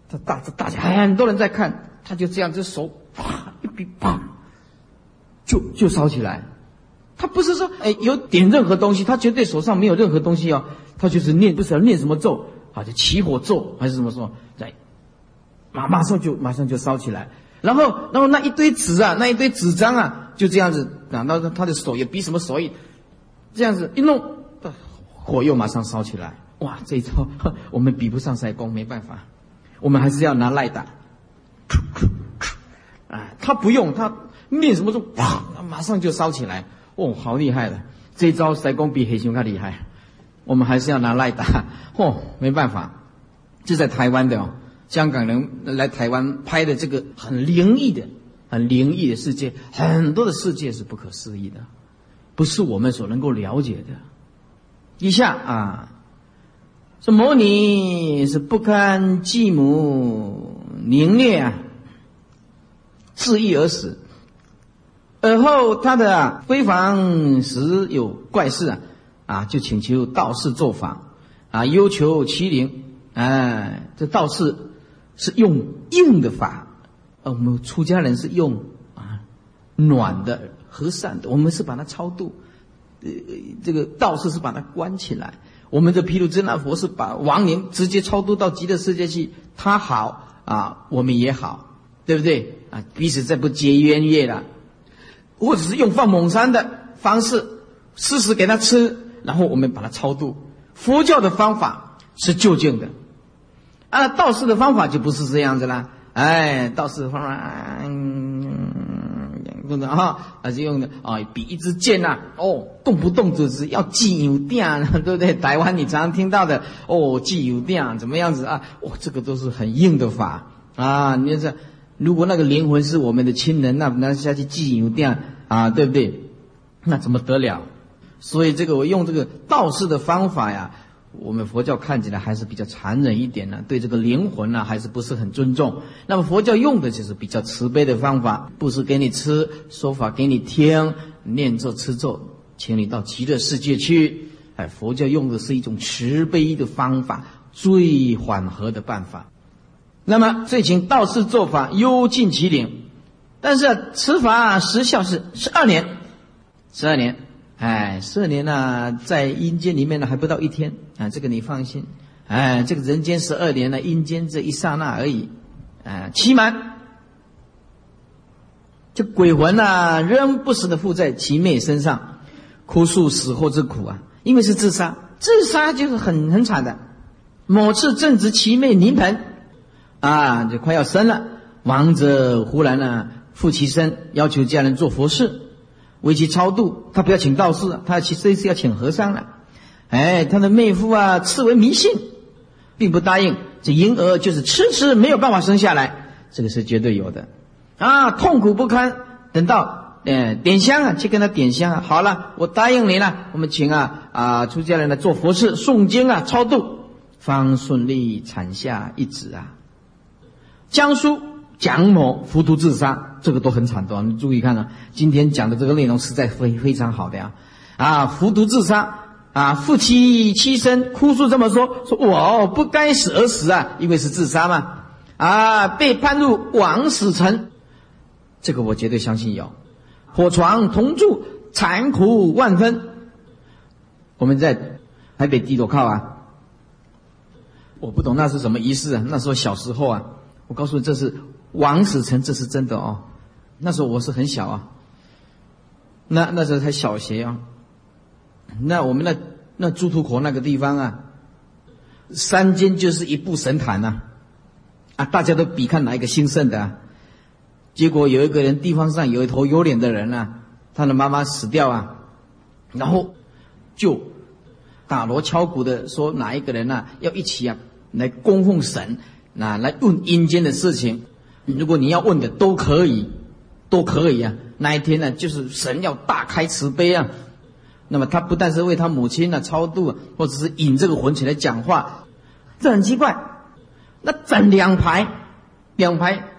他大大家很多人在看。他就这样，这手啪一比啪，就就烧起来。他不是说哎有点任何东西，他绝对手上没有任何东西哦。他就是念，不是念什么咒，好就起火咒还是什么说，在马马上就马上就烧起来。然后然后那一堆纸啊，那一堆纸张啊，就这样子啊，那他的手也比什么手艺，这样子一弄，火又马上烧起来。哇，这一招我们比不上塞公，没办法，我们还是要拿赖打。啊，他不用，他念什么咒，啪，马上就烧起来。哦，好厉害的，这一招塞公比黑熊更厉害。我们还是要拿来打。[LAUGHS] 嚯，没办法，就在台湾的哦，香港人来台湾拍的这个很灵异的、很灵异的世界，很多的世界是不可思议的，不是我们所能够了解的。以下啊，说摩尼是不堪继母。凌虐啊，自缢而死。而后他的闺房时有怪事啊，啊，就请求道士做法啊，要求麒麟。哎，这道士是用硬的法，啊，我们出家人是用啊暖的和善的，我们是把它超度。呃，这个道士是把它关起来。我们的毗卢遮那佛是把亡灵直接超度到极乐世界去，他好。啊，我们也好，对不对？啊，彼此再不结冤业了，或者是用放猛山的方式，施食给他吃，然后我们把它超度。佛教的方法是就近的，啊，道士的方法就不是这样子了。哎，道士的方法，嗯，用的哈，还是用的啊，比一支箭呐，哦，动不动就是要祭有电，对不对？台湾你常听到的，哦，祭有电怎么样子啊？哦，这个都是很硬的法啊。你说，如果那个灵魂是我们的亲人，那那下去祭有电啊，对不对？那怎么得了？所以这个我用这个道士的方法呀。我们佛教看起来还是比较残忍一点呢，对这个灵魂呢还是不是很尊重。那么佛教用的就是比较慈悲的方法，不是给你吃，说法给你听，念咒吃咒，请你到极乐世界去。哎，佛教用的是一种慈悲的方法，最缓和的办法。那么，这请道士做法，幽禁其灵，但是此法时效是十二年，十二年。哎，十二年呢，在阴间里面呢，还不到一天啊，这个你放心。哎，这个人间十二年呢，阴间这一刹那而已。啊，期满，这鬼魂呢，仍不时的附在其妹身上，哭诉死后之苦啊。因为是自杀，自杀就是很很惨的。某次正值其妹临盆，啊，就快要生了，亡者忽然呢，附其身，要求家人做佛事。为其超度，他不要请道士，他其实是要请和尚了。哎，他的妹夫啊，赐为迷信，并不答应。这婴儿就是迟迟没有办法生下来，这个是绝对有的。啊，痛苦不堪。等到呃点香啊，去跟他点香。好了，我答应你了，我们请啊啊出家人来做佛事、诵经啊、超度，方顺利产下一子啊。江苏蒋某服毒自杀，这个都很惨的。你注意看啊，今天讲的这个内容实在非非常好的呀！啊，服毒自杀啊，夫妻妻身哭诉这么说：说我不该死而死啊，因为是自杀嘛。啊，被判入枉死城，这个我绝对相信有。火床同住，残酷万分。我们在台北地头靠啊，我不懂那是什么仪式啊。那时候小时候啊，我告诉你这是。王死成，这是真的哦。那时候我是很小啊，那那时候才小学啊。那我们那那朱屠口那个地方啊，山间就是一部神坛呐，啊，大家都比看哪一个兴盛的。结果有一个人，地方上有一头有脸的人啊，他的妈妈死掉啊，然后就打锣敲鼓的说哪一个人呐要一起啊来供奉神，那来问阴间的事情。如果你要问的都可以，都可以啊。那一天呢，就是神要大开慈悲啊。那么他不但是为他母亲呢超度，啊或者是引这个魂起来讲话，这很奇怪。那整两排，两排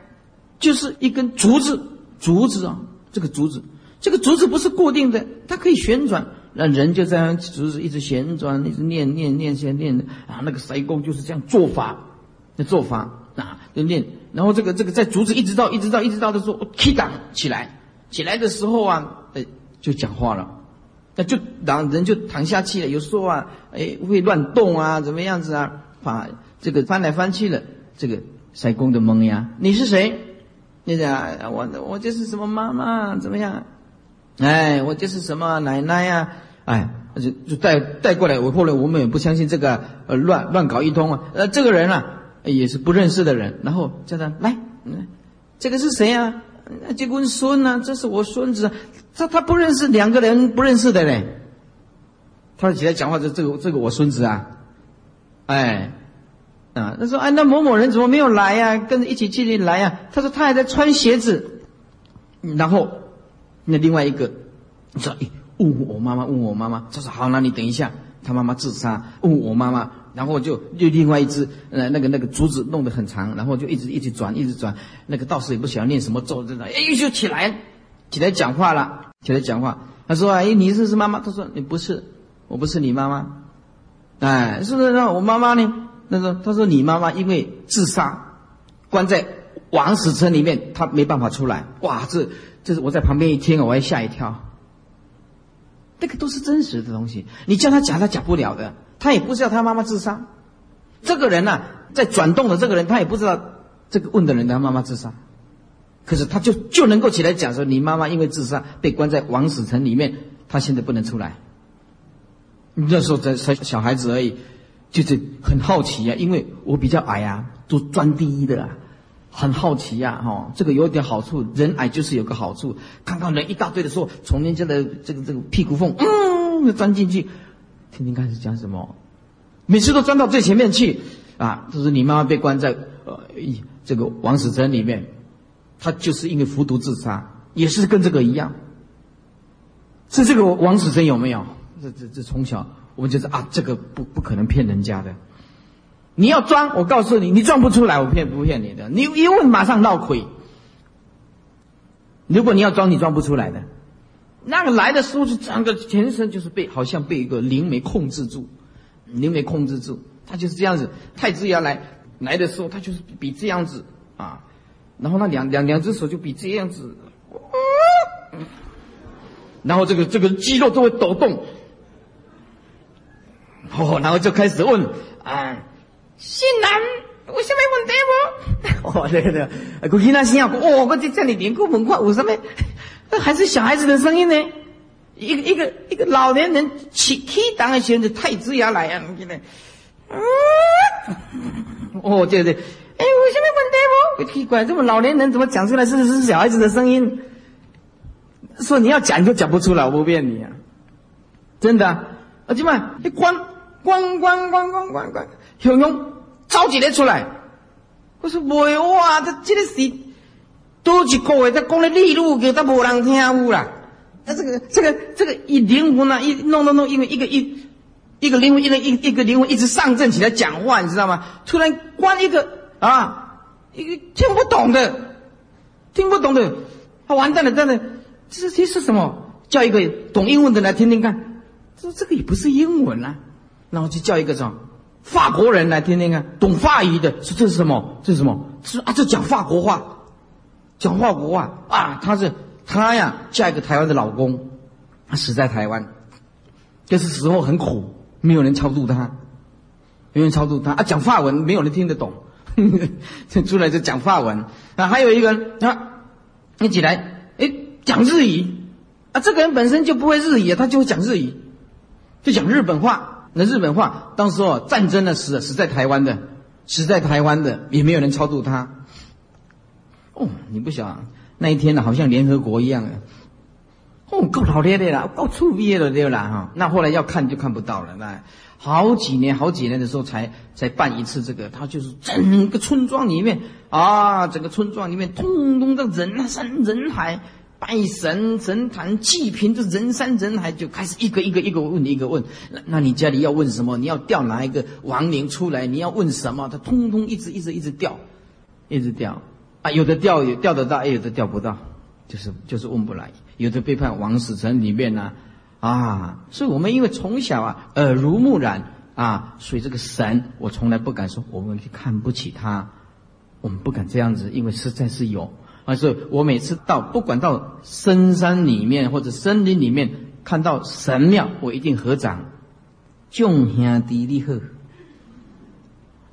就是一根竹子，竹子啊，这个竹子，这个竹子不是固定的，它可以旋转，那人就这样竹子一直旋转，一直念念念先念啊。那个塞公就是这样做法，那做法啊，就念。然后这个这个在竹子一直到一直到一直到的时候，K 档起来，起来的时候啊，哎，就讲话了，那就然后人就躺下去了。有时候啊，哎，会乱动啊，怎么样子啊？把这个翻来翻去了，这个塞公的懵呀，你是谁？你讲我我就是什么妈妈怎么样？哎，我就是什么奶奶呀？哎，就就带带过来。我后来我们也不相信这个呃乱乱搞一通啊。呃，这个人啊。也是不认识的人，然后叫他来，这个是谁啊？这个孙呢？这是我孙子。他他不认识两个人不认识的嘞。他起来讲话，这这个这个我孙子啊，哎，啊，他说哎，那某某人怎么没有来呀？跟着一起进去来呀？他说他还在穿鞋子。然后那另外一个说，哎，问我妈妈，问我妈妈。他说好，那你等一下，他妈妈自杀，问我妈妈。然后就就另外一只呃那个那个竹子弄得很长，然后就一直一直转一直转，那个道士也不晓得念什么咒，真的哎就起来，起来讲话了，起来讲话。他说哎你是是妈妈？他说你不是，我不是你妈妈。哎是不是？那我妈妈呢？他说他说你妈妈因为自杀，关在枉死城里面，她没办法出来。哇这这是我在旁边一听我还吓一跳。这个都是真实的东西，你叫他讲他讲不了的。他也不知道他妈妈自杀，这个人呢，在转动的这个人，他也不知道这个问的人他妈妈自杀，可是他就就能够起来讲说，你妈妈因为自杀被关在王死城里面，他现在不能出来。那时候才才小孩子而已，就是很好奇呀，因为我比较矮啊，都钻第一的，很好奇呀，哈，这个有点好处，人矮就是有个好处，看到人一大堆的时候，从人家的这个这个屁股缝，嗯，钻进去。听听看是讲什么，每次都钻到最前面去啊！就是你妈妈被关在呃这个王死城里面，他就是因为服毒自杀，也是跟这个一样。是这个王死城有没有？这这这从小我们就是啊，这个不不可能骗人家的。你要装，我告诉你，你装不出来，我骗不骗你的？你一问马上闹亏。如果你要装，你装不出来的。那个来的时候是整个全身就是被好像被一个灵媒控制住，灵媒控制住，他就是这样子。太子要来来的时候，他就是比这样子啊，然后那两两两只手就比这样子，然后这个这个肌肉都会抖动，哦，然后就开始问啊，新郎，为什么问题不？哦，对对，我听他心啊，哦，我这这里连个文化有什么？那还是小孩子的声音呢，一个一个一个老年人起起当的选择太子牙来啊！你看，哦，对对，哎，为什么问题不？奇怪，这么老年人怎么讲出来是是小孩子的声音？说你要讲就讲不出来，我不骗你啊，真的。啊，今晚你关关关关关关关，熊熊着急的出来，我说没有哇，这这个是。多一个月，他讲的利禄给他无人听有啦。那这个、这个、这个一灵魂啊，一弄弄弄，因为一个一一个灵魂，一个一一个灵魂一直上阵起来讲话，你知道吗？突然关一个啊，一个听不懂的，听不懂的，他完蛋了，真的，这这是什么？叫一个懂英文的来听听看，这这个也不是英文啊。然后就叫一个什么法国人来听听看，懂法语的，说这是什么？这是什么？说啊，这讲法国话，讲华国话啊，他是他呀，嫁一个台湾的老公，她死在台湾，就是时候很苦，没有人超度他，没有人超度他。啊，讲法文没有人听得懂，这 [LAUGHS] 出来就讲法文。啊，还有一个人啊，一起来，哎，讲日语。啊，这个人本身就不会日语，他就会讲日语，就讲日本话。那日本话，当时哦，战争的死死在台湾的，死在台湾的也没有人超度他。哦，你不想那一天呢，好像联合国一样啊。哦，够老烈的了，够粗鄙的对了哈。那后来要看就看不到了，那好几年、好几年的时候才才办一次这个，他就是整个村庄里面啊，整个村庄里面通通的人山人海。拜神神坛祭品，这人山人海，就开始一个一个一个问，一个问。那那你家里要问什么？你要调哪一个亡灵出来？你要问什么？他通通一直一直一直调，一直调啊！有的钓有钓得到，有的钓不到，就是就是问不来。有的背叛王死城里面呢啊！所以我们因为从小啊耳濡目染啊，所以这个神我从来不敢说我们去看不起他，我们不敢这样子，因为实在是有。啊，所以我每次到不管到深山里面或者森林里面，看到神庙，我一定合掌，众兄弟你好，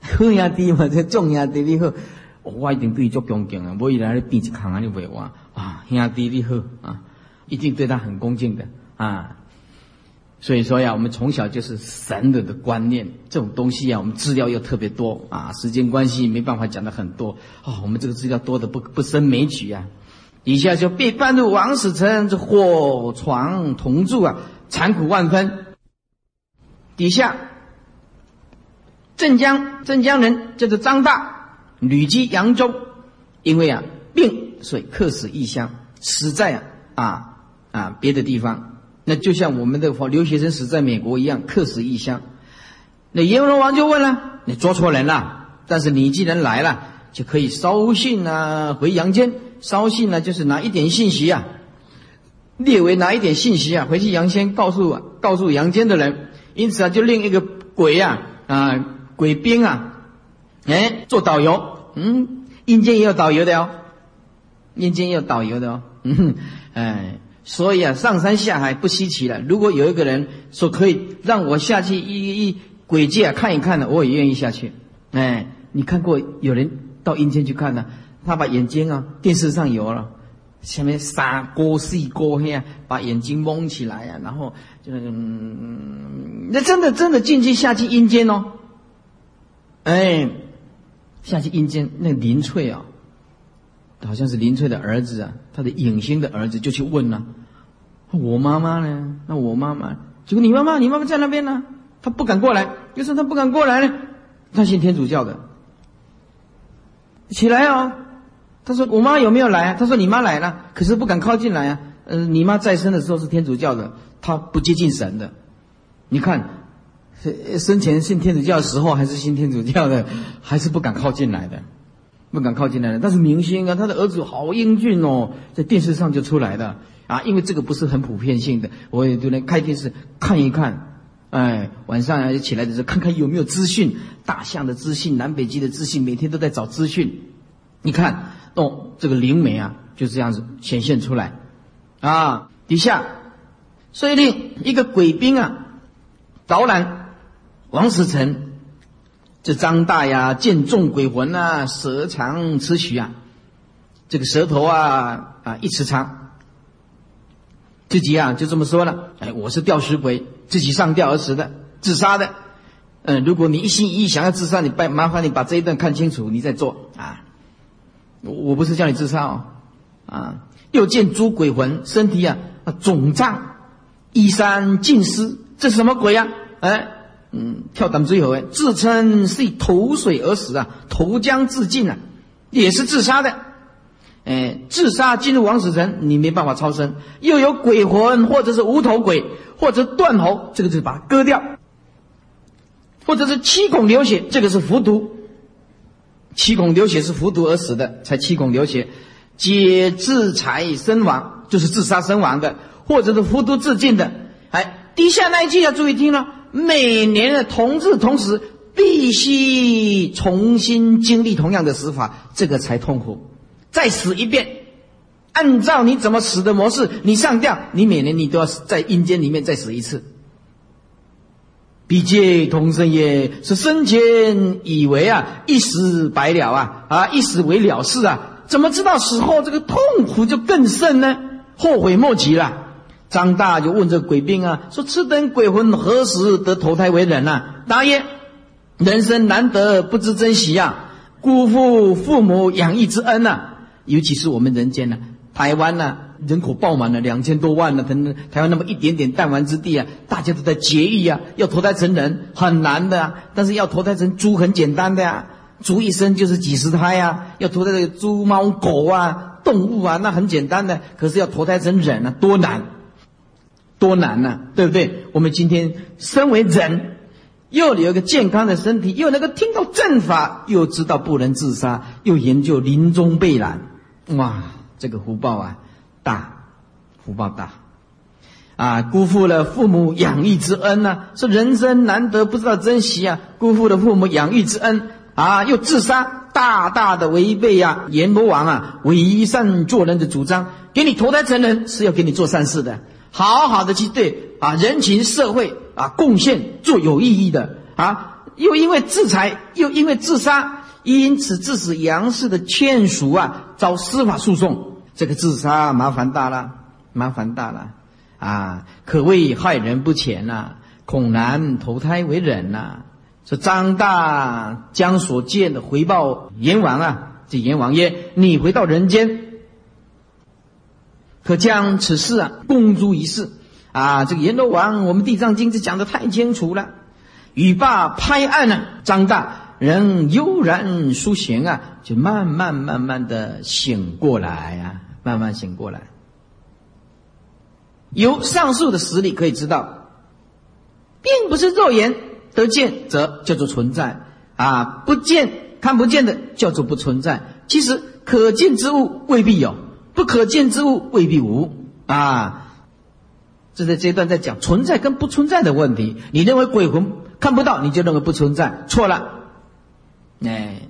好 [LAUGHS] 兄弟嘛，这众兄弟你好，我一定对足恭敬啊，我以来咧变一空啊，你袂话啊，兄弟你好啊，一定对他很恭敬的啊。所以说呀，我们从小就是神的的观念，这种东西啊，我们资料又特别多啊，时间关系没办法讲的很多啊，我们这个资料多的不不胜枚举啊。底下就被搬入王死城，这火床同住啊，残苦万分。底下镇江镇江人叫做张大，旅居扬州，因为啊病，所以客死异乡，死在啊啊啊别的地方。那就像我们的留学生死在美国一样，客死异乡。那阎罗王就问了：“你捉错人了，但是你既然来了，就可以捎信啊，回阳间。捎信呢，就是拿一点信息啊，列为拿一点信息啊，回去阳间告诉告诉阳间的人。因此啊，就另一个鬼呀啊，鬼兵啊，哎，做导游。嗯，阴间也有导游的哦，阴间也有导游的哦。嗯，哎。”所以啊，上山下海不稀奇了。如果有一个人说可以让我下去一一鬼界看一看的，我也愿意下去。哎，你看过有人到阴间去看呢？他把眼睛啊，电视上有了，下面撒锅细锅黑啊，把眼睛蒙起来啊，然后就嗯，那真的真的进去下去阴间哦。哎，下去阴间那林翠啊。好像是林翠的儿子啊，他的影星的儿子就去问了：“我妈妈呢？那我妈妈，结果你妈妈，你妈妈在那边呢？他不敢过来，为什么他不敢过来呢？他信天主教的。起来哦，他说我妈有没有来啊？他说你妈来了，可是不敢靠近来啊。嗯，你妈在生的时候是天主教的，他不接近神的。你看，生前信天主教的时候还是信天主教的，还是不敢靠近来的。”不敢靠近来的，但是明星啊，他的儿子好英俊哦，在电视上就出来的。啊，因为这个不是很普遍性的，我也就能开电视看一看，哎，晚上啊起来的时候看看有没有资讯，大象的资讯，南北极的资讯，每天都在找资讯。你看哦，这个灵媒啊，就这样子显现出来。啊，底下所以令一个鬼兵啊，导览王石成。这张大呀，见众鬼魂啊，舌长齿许啊，这个舌头啊啊一尺长，自己啊就这么说了，哎，我是吊死鬼，自己上吊而死的，自杀的。嗯，如果你一心一意想要自杀，你拜麻烦你把这一段看清楚，你再做啊。我我不是叫你自杀哦，啊，又见诸鬼魂，身体啊啊肿胀，衣衫尽湿，这是什么鬼呀？哎。嗯，跳胆最后哎，自称是投水而死啊，投江自尽啊，也是自杀的。哎，自杀进入王死城，你没办法超生。又有鬼魂，或者是无头鬼，或者断喉，这个就是把它割掉；或者是七孔流血，这个是服毒。七孔流血是服毒而死的，才七孔流血。皆自裁身亡，就是自杀身亡的，或者是服毒自尽的。哎，底下那一句要注意听了，每年的同日同时必须重新经历同样的死法，这个才痛苦。再死一遍，按照你怎么死的模式，你上吊，你每年你都要在阴间里面再死一次。毕竟同生也，是生前以为啊一死百了啊啊一死为了事啊，怎么知道死后这个痛苦就更甚呢？后悔莫及了。张大就问这鬼兵啊，说此等鬼魂何时得投胎为人啊？答曰：人生难得，不知珍惜呀，辜负父母养育之恩呐。尤其是我们人间呢，台湾呢。人口爆满了两千多万了，等等，台湾那么一点点弹丸之地啊，大家都在节育啊，要投胎成人很难的啊，但是要投胎成猪很简单的呀，猪一生就是几十胎呀，要投胎这个猪猫狗啊，动物啊，那很简单的，可是要投胎成人啊，多难，多难呐，对不对？我们今天身为人，又有一个健康的身体，又能够听到正法，又知道不能自杀，又研究临终备览，哇，这个福报啊！大福报大啊！辜负了父母养育之恩呐，是人生难得不知道珍惜啊！辜负了父母养育之恩啊，又自杀，大大的违背呀阎罗王啊为善做人的主张。给你投胎成人是要给你做善事的，好好的去对啊人情社会啊贡献做有意义的啊！又因为制裁，又因为自杀，因此致使杨氏的眷属啊遭司法诉讼。这个自杀麻烦大了，麻烦大了，啊，可谓害人不浅呐，恐难投胎为人呐。说张大将所见的回报阎王啊，这阎王曰：你回到人间，可将此事啊公诸于世啊。这个阎罗王，我们地藏经就讲的太清楚了。语罢拍案呢，张大人悠然苏醒啊，就慢慢慢慢的醒过来呀。慢慢醒过来，由上述的实例可以知道，并不是肉眼得见则叫做存在啊，不见看不见的叫做不存在。其实可见之物未必有，不可见之物未必无啊。这在这段在讲存在跟不存在的问题。你认为鬼魂看不到，你就认为不存在，错了。哎，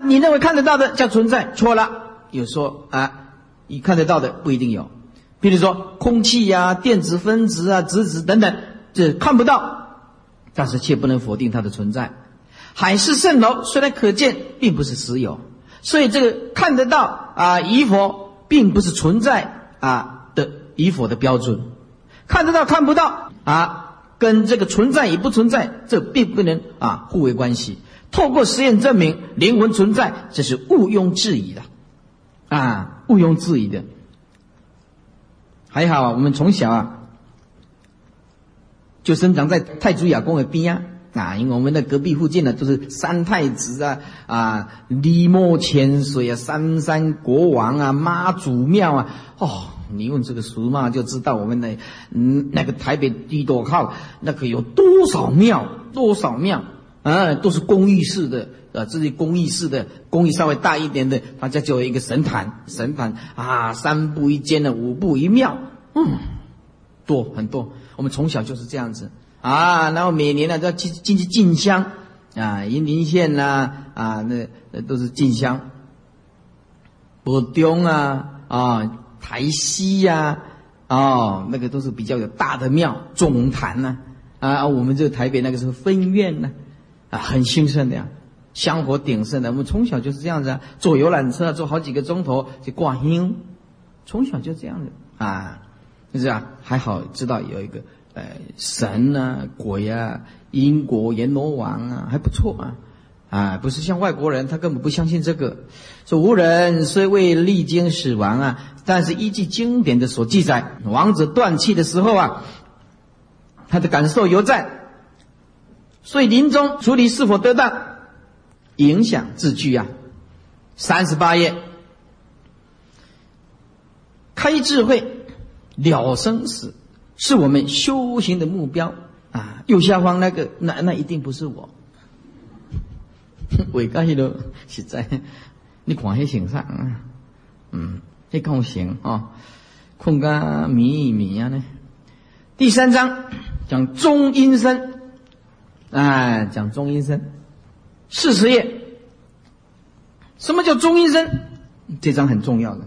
你认为看得到的叫存在，错了。有说啊，你看得到的不一定有，比如说空气呀、电子分子啊、质子等等，这看不到，但是却不能否定它的存在。海市蜃楼虽然可见，并不是实有，所以这个看得到啊与否，并不是存在啊的与否的标准。看得到看不到啊，跟这个存在与不存在，这并不能啊互为关系。透过实验证明灵魂存在，这是毋庸置疑的。啊，毋庸置疑的。还好啊，我们从小啊就生长在太祖亚宫的边啊，啊，因为我们的隔壁附近呢都是三太子啊，啊，李莫千岁啊，三山国王啊，妈祖庙啊，哦，你问这个俗嘛就知道我们的嗯那个台北地多靠那可有多少庙，多少庙啊，都是公寓式的。啊，这些公寓式的，公寓稍微大一点的，他家就有一个神坛，神坛啊，三步一间的，五步一庙，嗯，多很多。我们从小就是这样子啊，然后每年呢都要进进去进香。啊，云林县呐啊，那那都是进香。北中啊啊，台西呀，哦，那个都是比较有大的庙，总坛呐。啊，我们这个台北那个是分院呢啊，很兴盛的呀。香火鼎盛的，我们从小就是这样子啊，坐游览车坐好几个钟头去挂香，从小就这样子。啊，就是啊，还好知道有一个呃神啊鬼啊因果阎罗王啊还不错啊。啊，不是像外国人他根本不相信这个，说无人虽未历经死亡啊，但是依据经典的所记载，王子断气的时候啊，他的感受犹在，所以临终处理是否得当。影响字句啊，三十八页，开智慧了生死，是我们修行的目标啊。右下方那个，那那一定不是我。[LAUGHS] 伟盖了，实在，你看些形上啊嗯，这空行啊，空个迷迷啊呢。第三章讲中阴身，哎，讲中阴身，四十页。什么叫中阴身？这章很重要的。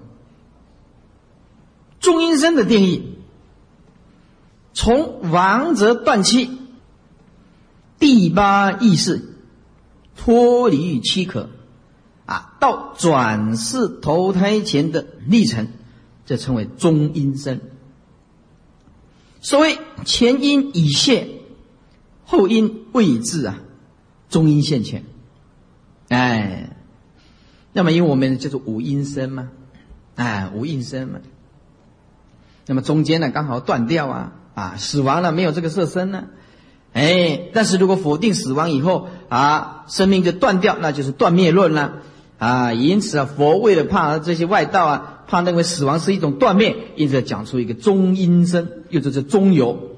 中阴身的定义，从王者断气，第八意识脱离躯壳，啊，到转世投胎前的历程，这称为中阴身。所谓前因已现，后因未至啊，中阴现前，哎。那么，因为我们叫做五阴身嘛，哎，五阴身嘛。那么中间呢，刚好断掉啊，啊，死亡了，没有这个色身呢，哎，但是如果否定死亡以后啊，生命就断掉，那就是断灭论了啊。因此啊，佛为了怕这些外道啊，怕认为死亡是一种断灭，因此讲出一个中阴身，又就是中油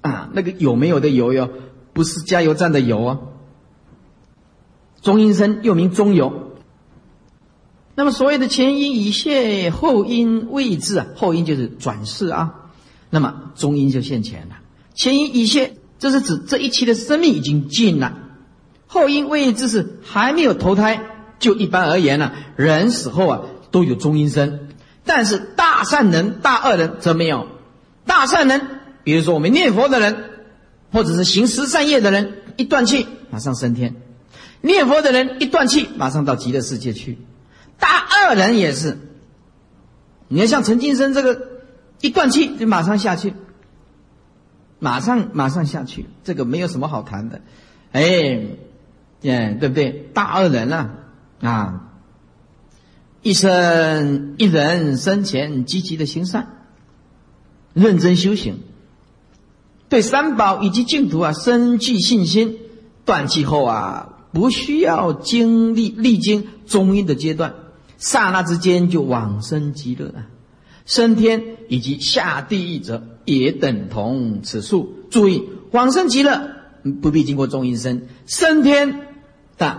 啊，那个有没有的油哟，不是加油站的油啊。中阴身又名中油。那么所谓的前因已现，后因未至啊，后因就是转世啊，那么中阴就现前了。前因已现，这是指这一期的生命已经尽了；后因未至是还没有投胎。就一般而言呢，人死后啊都有中阴身，但是大善人、大恶人则没有。大善人，比如说我们念佛的人，或者是行十善业的人，一断气马上升天；念佛的人一断气，马上到极乐世界去。大恶人也是，你要像陈金生这个一断气就马上下去，马上马上下去，这个没有什么好谈的，哎，耶，对不对？大恶人啊，啊，一生一人生前积极的行善，认真修行，对三宝以及净土啊深具信心，断气后啊不需要经历历经中阴的阶段。刹那之间就往生极乐啊，升天以及下地狱者也等同此数。注意，往生极乐不必经过中阴身，升天的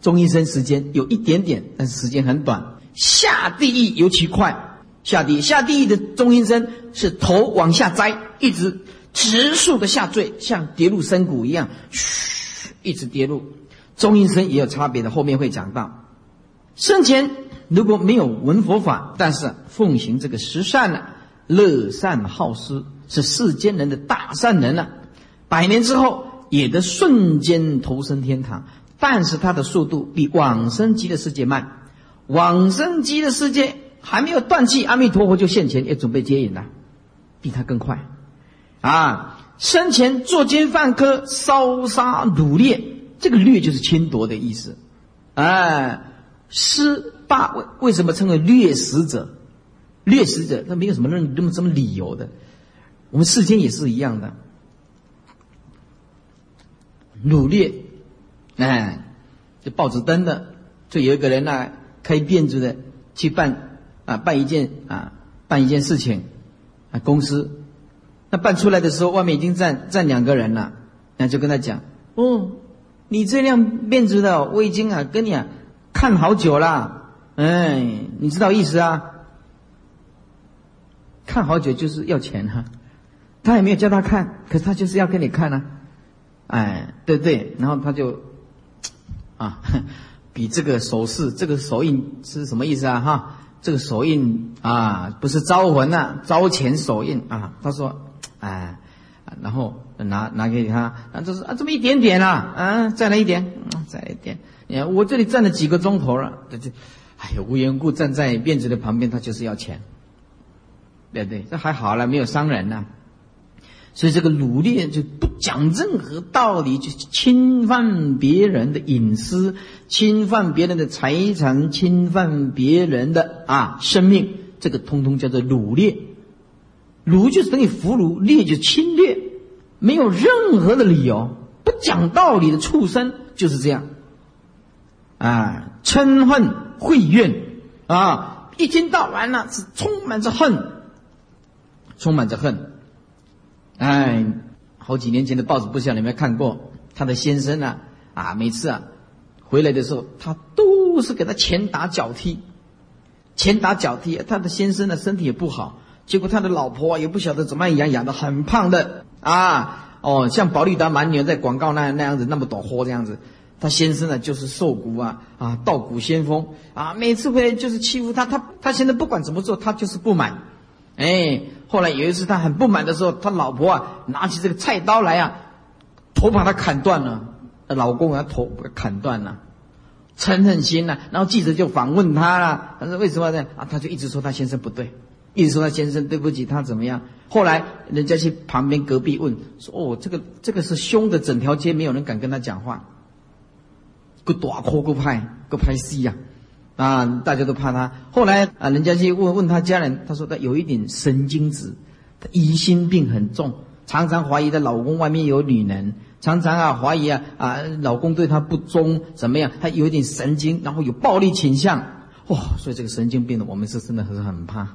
中阴身时间有一点点，但是时间很短。下地狱尤其快，下地下地狱的中阴身是头往下栽，一直直竖的下坠，像跌入深谷一样，嘘，一直跌入。中阴身也有差别的，后面会讲到。生前如果没有闻佛法，但是奉行这个十善呢，乐善好施，是世间人的大善人了。百年之后也得瞬间投生天堂，但是他的速度比往生极的世界慢。往生极的世界还没有断气，阿弥陀佛就现前，也准备接引了，比他更快。啊，生前作奸犯科，烧杀掳掠，这个掠就是侵夺的意思，哎。施霸为为什么称为掠食者？掠食者他没有什么那那么什么理由的。我们世间也是一样的，努力，哎，就报纸登的，就有一个人呢开辫子的去办啊办一件啊办一件事情啊公司，那办出来的时候外面已经站站两个人了，那就跟他讲哦，你这辆辫子的我已经啊跟你啊。看好久了，哎，你知道意思啊？看好久就是要钱哈，他也没有叫他看，可是他就是要给你看呢，哎，对不对，然后他就啊，[LAUGHS] 比这个手势，这个手印是什么意思啊？哈，这个手印啊，不是招魂呐，招钱手印啊。他说，哎，然后拿拿给他，啊，这是啊，这么一点点啊，啊，再来一点，再来一点。你看我这里站了几个钟头了，这就，哎呀，无缘故站在辫子的旁边，他就是要钱，对不对？这还好了，没有伤人呐。所以这个掳掠就不讲任何道理，就侵犯别人的隐私，侵犯别人的财产，侵犯别人的啊生命，这个通通叫做掳掠。掳就是等于俘虏，掠就侵略，没有任何的理由，不讲道理的畜生就是这样。啊，嗔恨慧怨啊，一天到晚呢是充满着恨，充满着恨。哎，好几年前的报纸不晓得有没有看过，他的先生呢啊，每次啊回来的时候，他都是给他拳打脚踢，拳打脚踢，他的先生呢身体也不好，结果他的老婆啊也不晓得怎么样养，养的很胖的。啊，哦，像宝利达蛮牛在广告那那样子那么多货这样子，他先生呢就是瘦骨啊啊道骨先锋啊，每次回来就是欺负他，他他现在不管怎么做，他就是不满，哎，后来有一次他很不满的时候，他老婆啊拿起这个菜刀来啊，头把他砍断了，老公啊头砍断了。嗔恨心呐，然后记者就访问他了，他说为什么呢？啊，他就一直说他先生不对，一直说他先生对不起他怎么样？后来人家去旁边隔壁问说：“哦，这个这个是凶的，整条街没有人敢跟他讲话，个大哭个拍个拍戏呀，啊，大家都怕他。后来啊，人家去问问他家人，他说他有一点神经质，疑心病很重，常常怀疑她老公外面有女人。”常常啊怀疑啊啊老公对她不忠怎么样？她有一点神经，然后有暴力倾向，哇！所以这个神经病的我们是真的是很怕，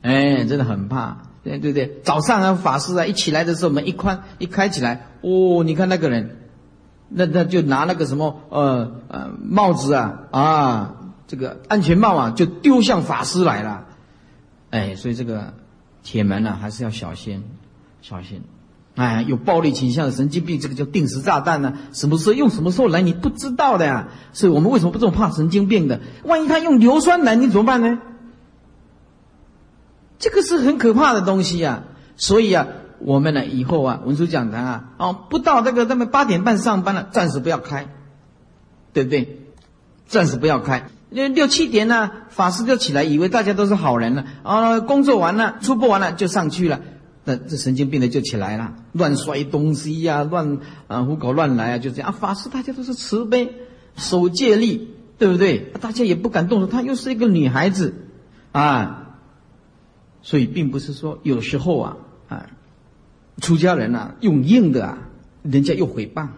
哎，真的很怕，对对对。早上啊法师啊一起来的时候门一关一开起来，哦，你看那个人，那那就拿那个什么呃呃帽子啊啊这个安全帽啊就丢向法师来了，哎，所以这个铁门呢还是要小心小心。哎，有暴力倾向的神经病，这个叫定时炸弹呢。什么时候用，什么时候来，你不知道的呀。所以我们为什么不这么怕神经病的？万一他用硫酸来，你怎么办呢？这个是很可怕的东西呀。所以啊，我们呢以后啊，文殊讲堂啊，哦，不到这个他们八点半上班了，暂时不要开，对不对？暂时不要开。六六七点呢，法师就起来，以为大家都是好人了啊，工作完了，出播完了就上去了。那这神经病的就起来了，乱摔东西呀，乱啊胡搞乱来啊，就这样啊。法师大家都是慈悲，守戒律，对不对？大家也不敢动手。她又是一个女孩子啊，所以并不是说有时候啊啊，出家人呐用硬的啊，人家又诽谤；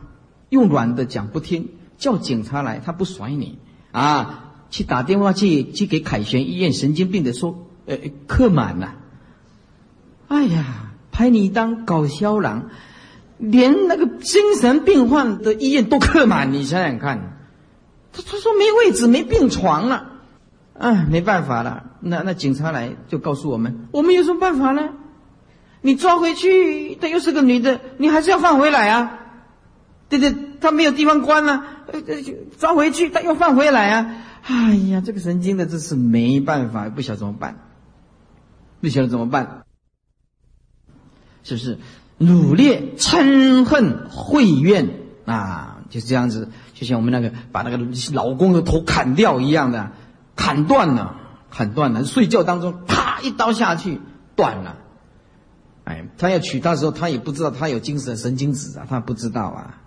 用软的讲不听，叫警察来他不甩你啊，去打电话去去给凯旋医院神经病的说，呃，客满了。哎呀，拍你当搞笑郎，连那个精神病患的医院都客满，你想想看。他他说没位置，没病床了，哎，没办法了。那那警察来就告诉我们，我们有什么办法呢？你抓回去，她又是个女的，你还是要放回来啊？对对，她没有地方关了，呃，抓回去，她又放回来啊？哎呀，这个神经的，这是没办法，不晓得怎么办，不晓得怎么办。是不是掳掠、嗔恨、秽怨啊？就是这样子，就像我们那个把那个老公的头砍掉一样的，砍断了，砍断了。睡觉当中，啪一刀下去，断了。哎，他要娶她的时候，他也不知道他有精神神经质啊，他不知道啊。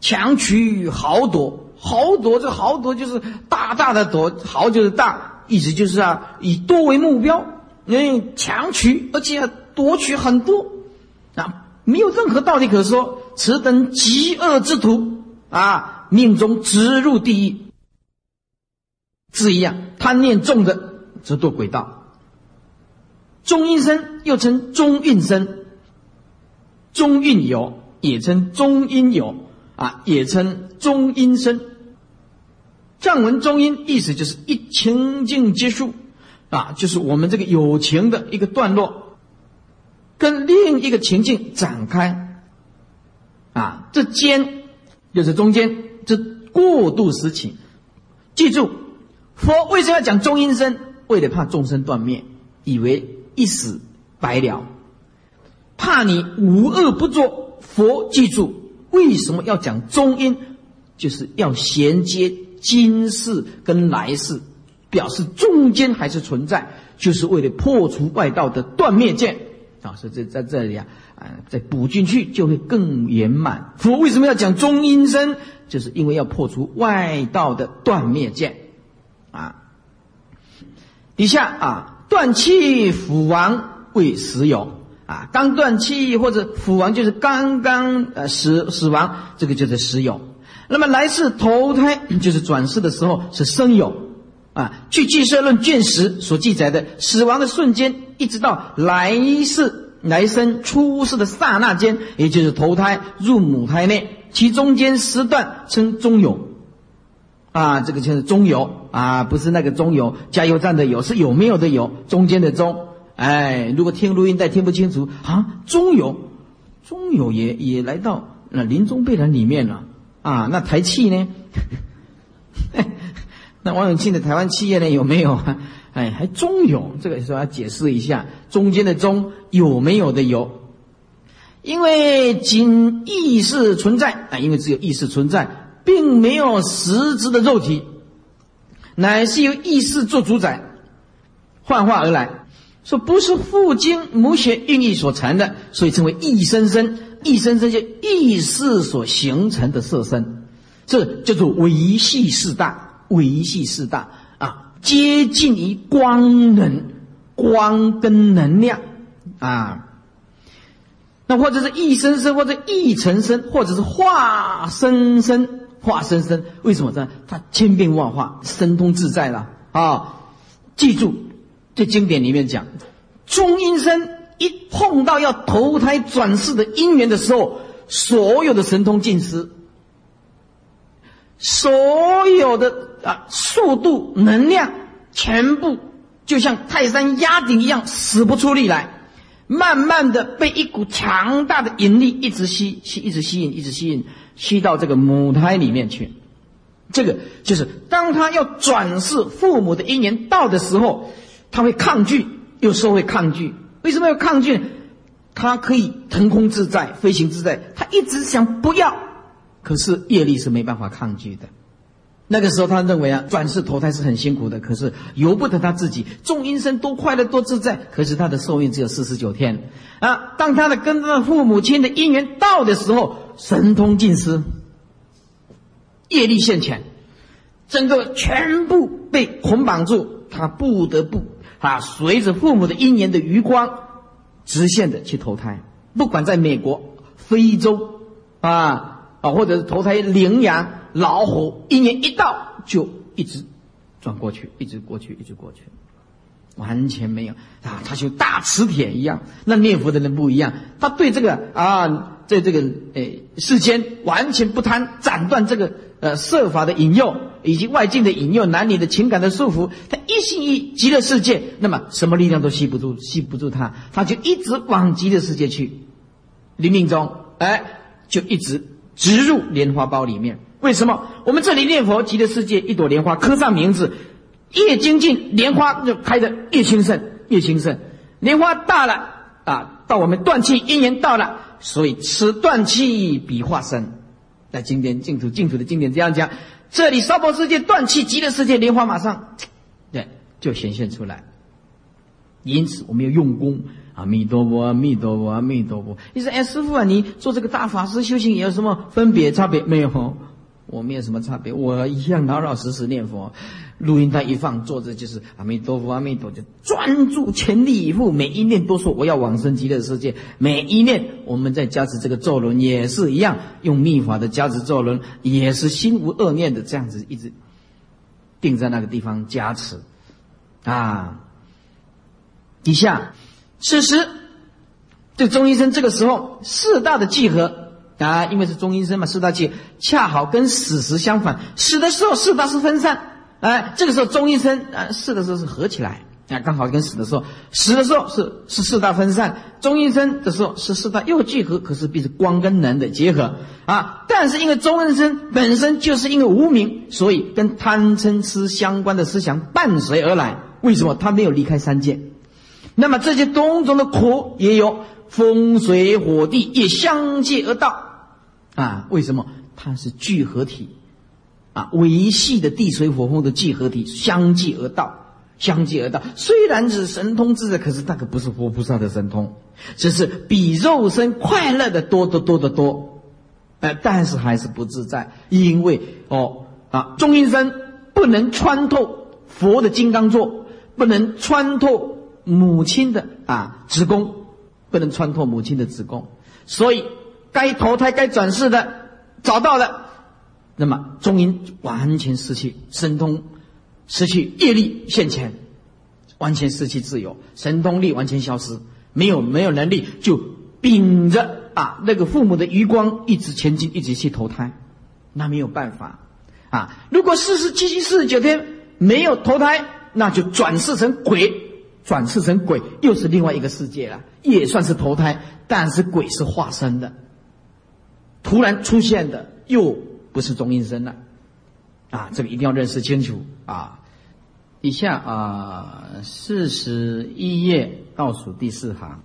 强取豪夺，豪夺这豪夺就是大大的夺，豪就是大，意思就是啊，以多为目标，嗯，强取，而且。夺取很多，啊，没有任何道理可说。此等极恶之徒啊，命中直入地狱。字一样，贪念重的则堕鬼道。中阴身又称中运身，中运有也称中阴有啊，也称中阴身。藏文中阴意思就是一情境结束啊，就是我们这个友情的一个段落。跟另一个情境展开，啊，这间就是中间，这过渡时期。记住，佛为什么要讲中阴身？为了怕众生断灭，以为一死白了，怕你无恶不作。佛记住，为什么要讲中阴？就是要衔接今世跟来世，表示中间还是存在，就是为了破除外道的断灭见。啊，所以在在这里啊，啊，再补进去就会更圆满。佛为什么要讲中阴身？就是因为要破除外道的断灭见。啊，底下啊，断气腐亡为死有啊，刚断气或者腐亡就是刚刚呃死死亡，这个就是死有。那么来世投胎就是转世的时候是生有。啊，据《俱舍论》卷十所记载的，死亡的瞬间，一直到来世来生出世的刹那间，也就是投胎入母胎内，其中间时段称中有。啊，这个就是中油啊，不是那个中油加油站的油，是有没有的油，中间的中。哎，如果听录音带听不清楚啊，中油，中油也也来到那临终备览里面了啊。那台气呢？[LAUGHS] 那王永庆的台湾企业呢有没有啊？哎，还中有这个时候要解释一下，中间的中有没有的有？因为仅意识存在啊，因为只有意识存在，并没有实质的肉体，乃是由意识做主宰，幻化而来。说不是父精母血孕育所成的，所以称为意生生。意生生就意识所形成的色身，这叫做维系四大，维系四大啊，接近于光能、光跟能量啊。那或者是意生生，或者意成生，或者是化生生、化生生。为什么呢？它千变万化，神通自在了啊！记住。这经典里面讲，中阴身一碰到要投胎转世的因缘的时候，所有的神通尽失，所有的啊速度能量全部就像泰山压顶一样，使不出力来，慢慢的被一股强大的引力一直吸吸，一直吸引，一直吸引，吸到这个母胎里面去。这个就是当他要转世父母的姻缘到的时候。他会抗拒，有时候会抗拒。为什么要抗拒？他可以腾空自在、飞行自在。他一直想不要，可是业力是没办法抗拒的。那个时候，他认为啊，转世投胎是很辛苦的，可是由不得他自己。众阴身多快乐、多自在，可是他的寿命只有四十九天啊。当他的跟他的父母亲的姻缘到的时候，神通尽失，业力现前，整个全部被捆绑住，他不得不。啊，随着父母的姻缘的余光，直线的去投胎，不管在美国、非洲，啊啊，或者是投胎羚羊、老虎，一年一到就一直转过去，一直过去，一直过去，完全没有啊，他就大磁铁一样。那念佛的人不一样，他对这个啊，在这个诶世间完全不贪，斩断这个呃设法的引诱。以及外境的引诱、男女的情感的束缚，他一心一极乐世界，那么什么力量都吸不住，吸不住他，他就一直往极乐世界去。临命中，哎，就一直植入莲花苞里面。为什么？我们这里念佛，极乐世界一朵莲花刻上名字，越精进，莲花就开得越兴盛，越兴盛。莲花大了啊，到我们断气因缘到了，所以此断气比化身。在经典净土净土的经典这样讲。这里娑婆世界断气，极乐世界莲花马上，对，就显现出来。因此，我们要用功。阿弥陀佛，阿弥陀佛，阿弥陀佛。你说，哎，师傅啊，你做这个大法师修行有什么分别差别没有？我没有什么差别，我一样老老实实念佛。录音带一放，坐着就是阿弥陀佛，阿弥陀，就专注，全力以赴，每一念都说我要往生极乐世界。每一念我们在加持这个咒轮也是一样，用密法的加持咒轮，也是心无恶念的这样子一直定在那个地方加持啊。底下，此时这中医生这个时候四大的聚合啊，因为是中医生嘛，四大聚恰好跟死时相反，死的时候四大是分散。哎，这个时候中医生啊，死的时候是合起来，啊，刚好跟死的时候，死的时候是是四大分散，中医生的时候是四大又聚合，可是必是光跟能的结合啊。但是因为中医生本身就是因为无名，所以跟贪嗔痴相关的思想伴随而来。为什么他没有离开三界？那么这些种种的苦也有风水火地也相继而到啊？为什么？它是聚合体。啊，维系的地水火风的聚合体相继而到，相继而到。虽然是神通自在，可是那个不是佛菩萨的神通，只是比肉身快乐的多得多得多。呃，但是还是不自在，因为哦啊，中阴身不能穿透佛的金刚座，不能穿透母亲的啊子宫，不能穿透母亲的子宫，所以该投胎该转世的找到了。那么中阴完全失去神通，失去业力现前，完全失去自由，神通力完全消失，没有没有能力，就秉着啊那个父母的余光一直前进，一直去投胎，那没有办法，啊，如果四十七七四十九天没有投胎，那就转世成鬼，转世成鬼又是另外一个世界了，也算是投胎，但是鬼是化身的，突然出现的又不是中阴身了，啊，这个一定要认识清楚啊。以下啊，四十一页倒数第四行，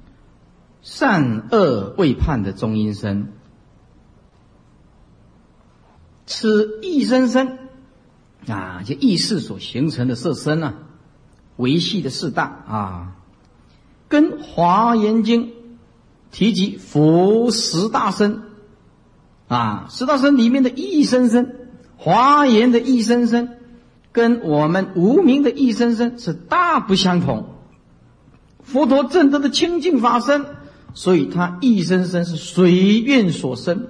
善恶未判的中阴身。此意生身啊，就意识所形成的色身啊，维系的四大啊，跟《华严经》提及佛十大身啊，十大身里面的一生身，华严的一生身，跟我们无名的一生身是大不相同。佛陀正德的清净法身，所以他一生身是随愿所生。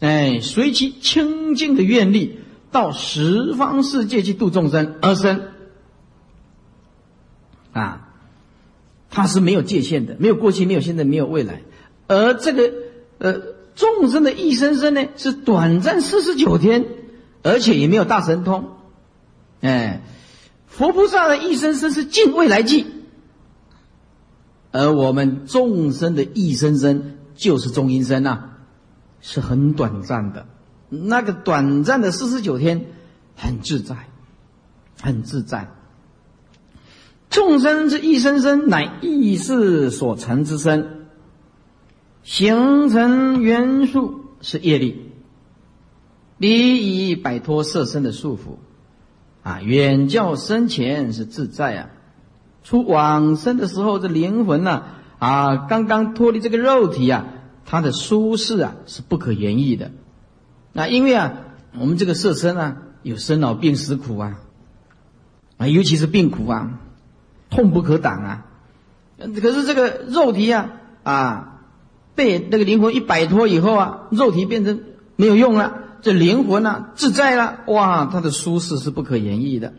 哎，随其清净的愿力，到十方世界去度众生而生。啊，它是没有界限的，没有过去，没有现在，没有未来。而这个呃众生的一生生呢，是短暂四十九天，而且也没有大神通。哎，佛菩萨的一生生是尽未来际，而我们众生的一生生就是中阴身呐。是很短暂的，那个短暂的四十九天，很自在，很自在。众生之一生生，乃意识所成之身，形成元素是业力，离以摆脱色身的束缚，啊，远较生前是自在啊。出往生的时候，这灵魂呢，啊，刚刚脱离这个肉体啊。它的舒适啊是不可言喻的，那因为啊我们这个色身啊有生老病死苦啊，啊尤其是病苦啊，痛不可挡啊。可是这个肉体啊啊被那个灵魂一摆脱以后啊，肉体变成没有用了，这灵魂啊自在了，哇，它的舒适是不可言喻的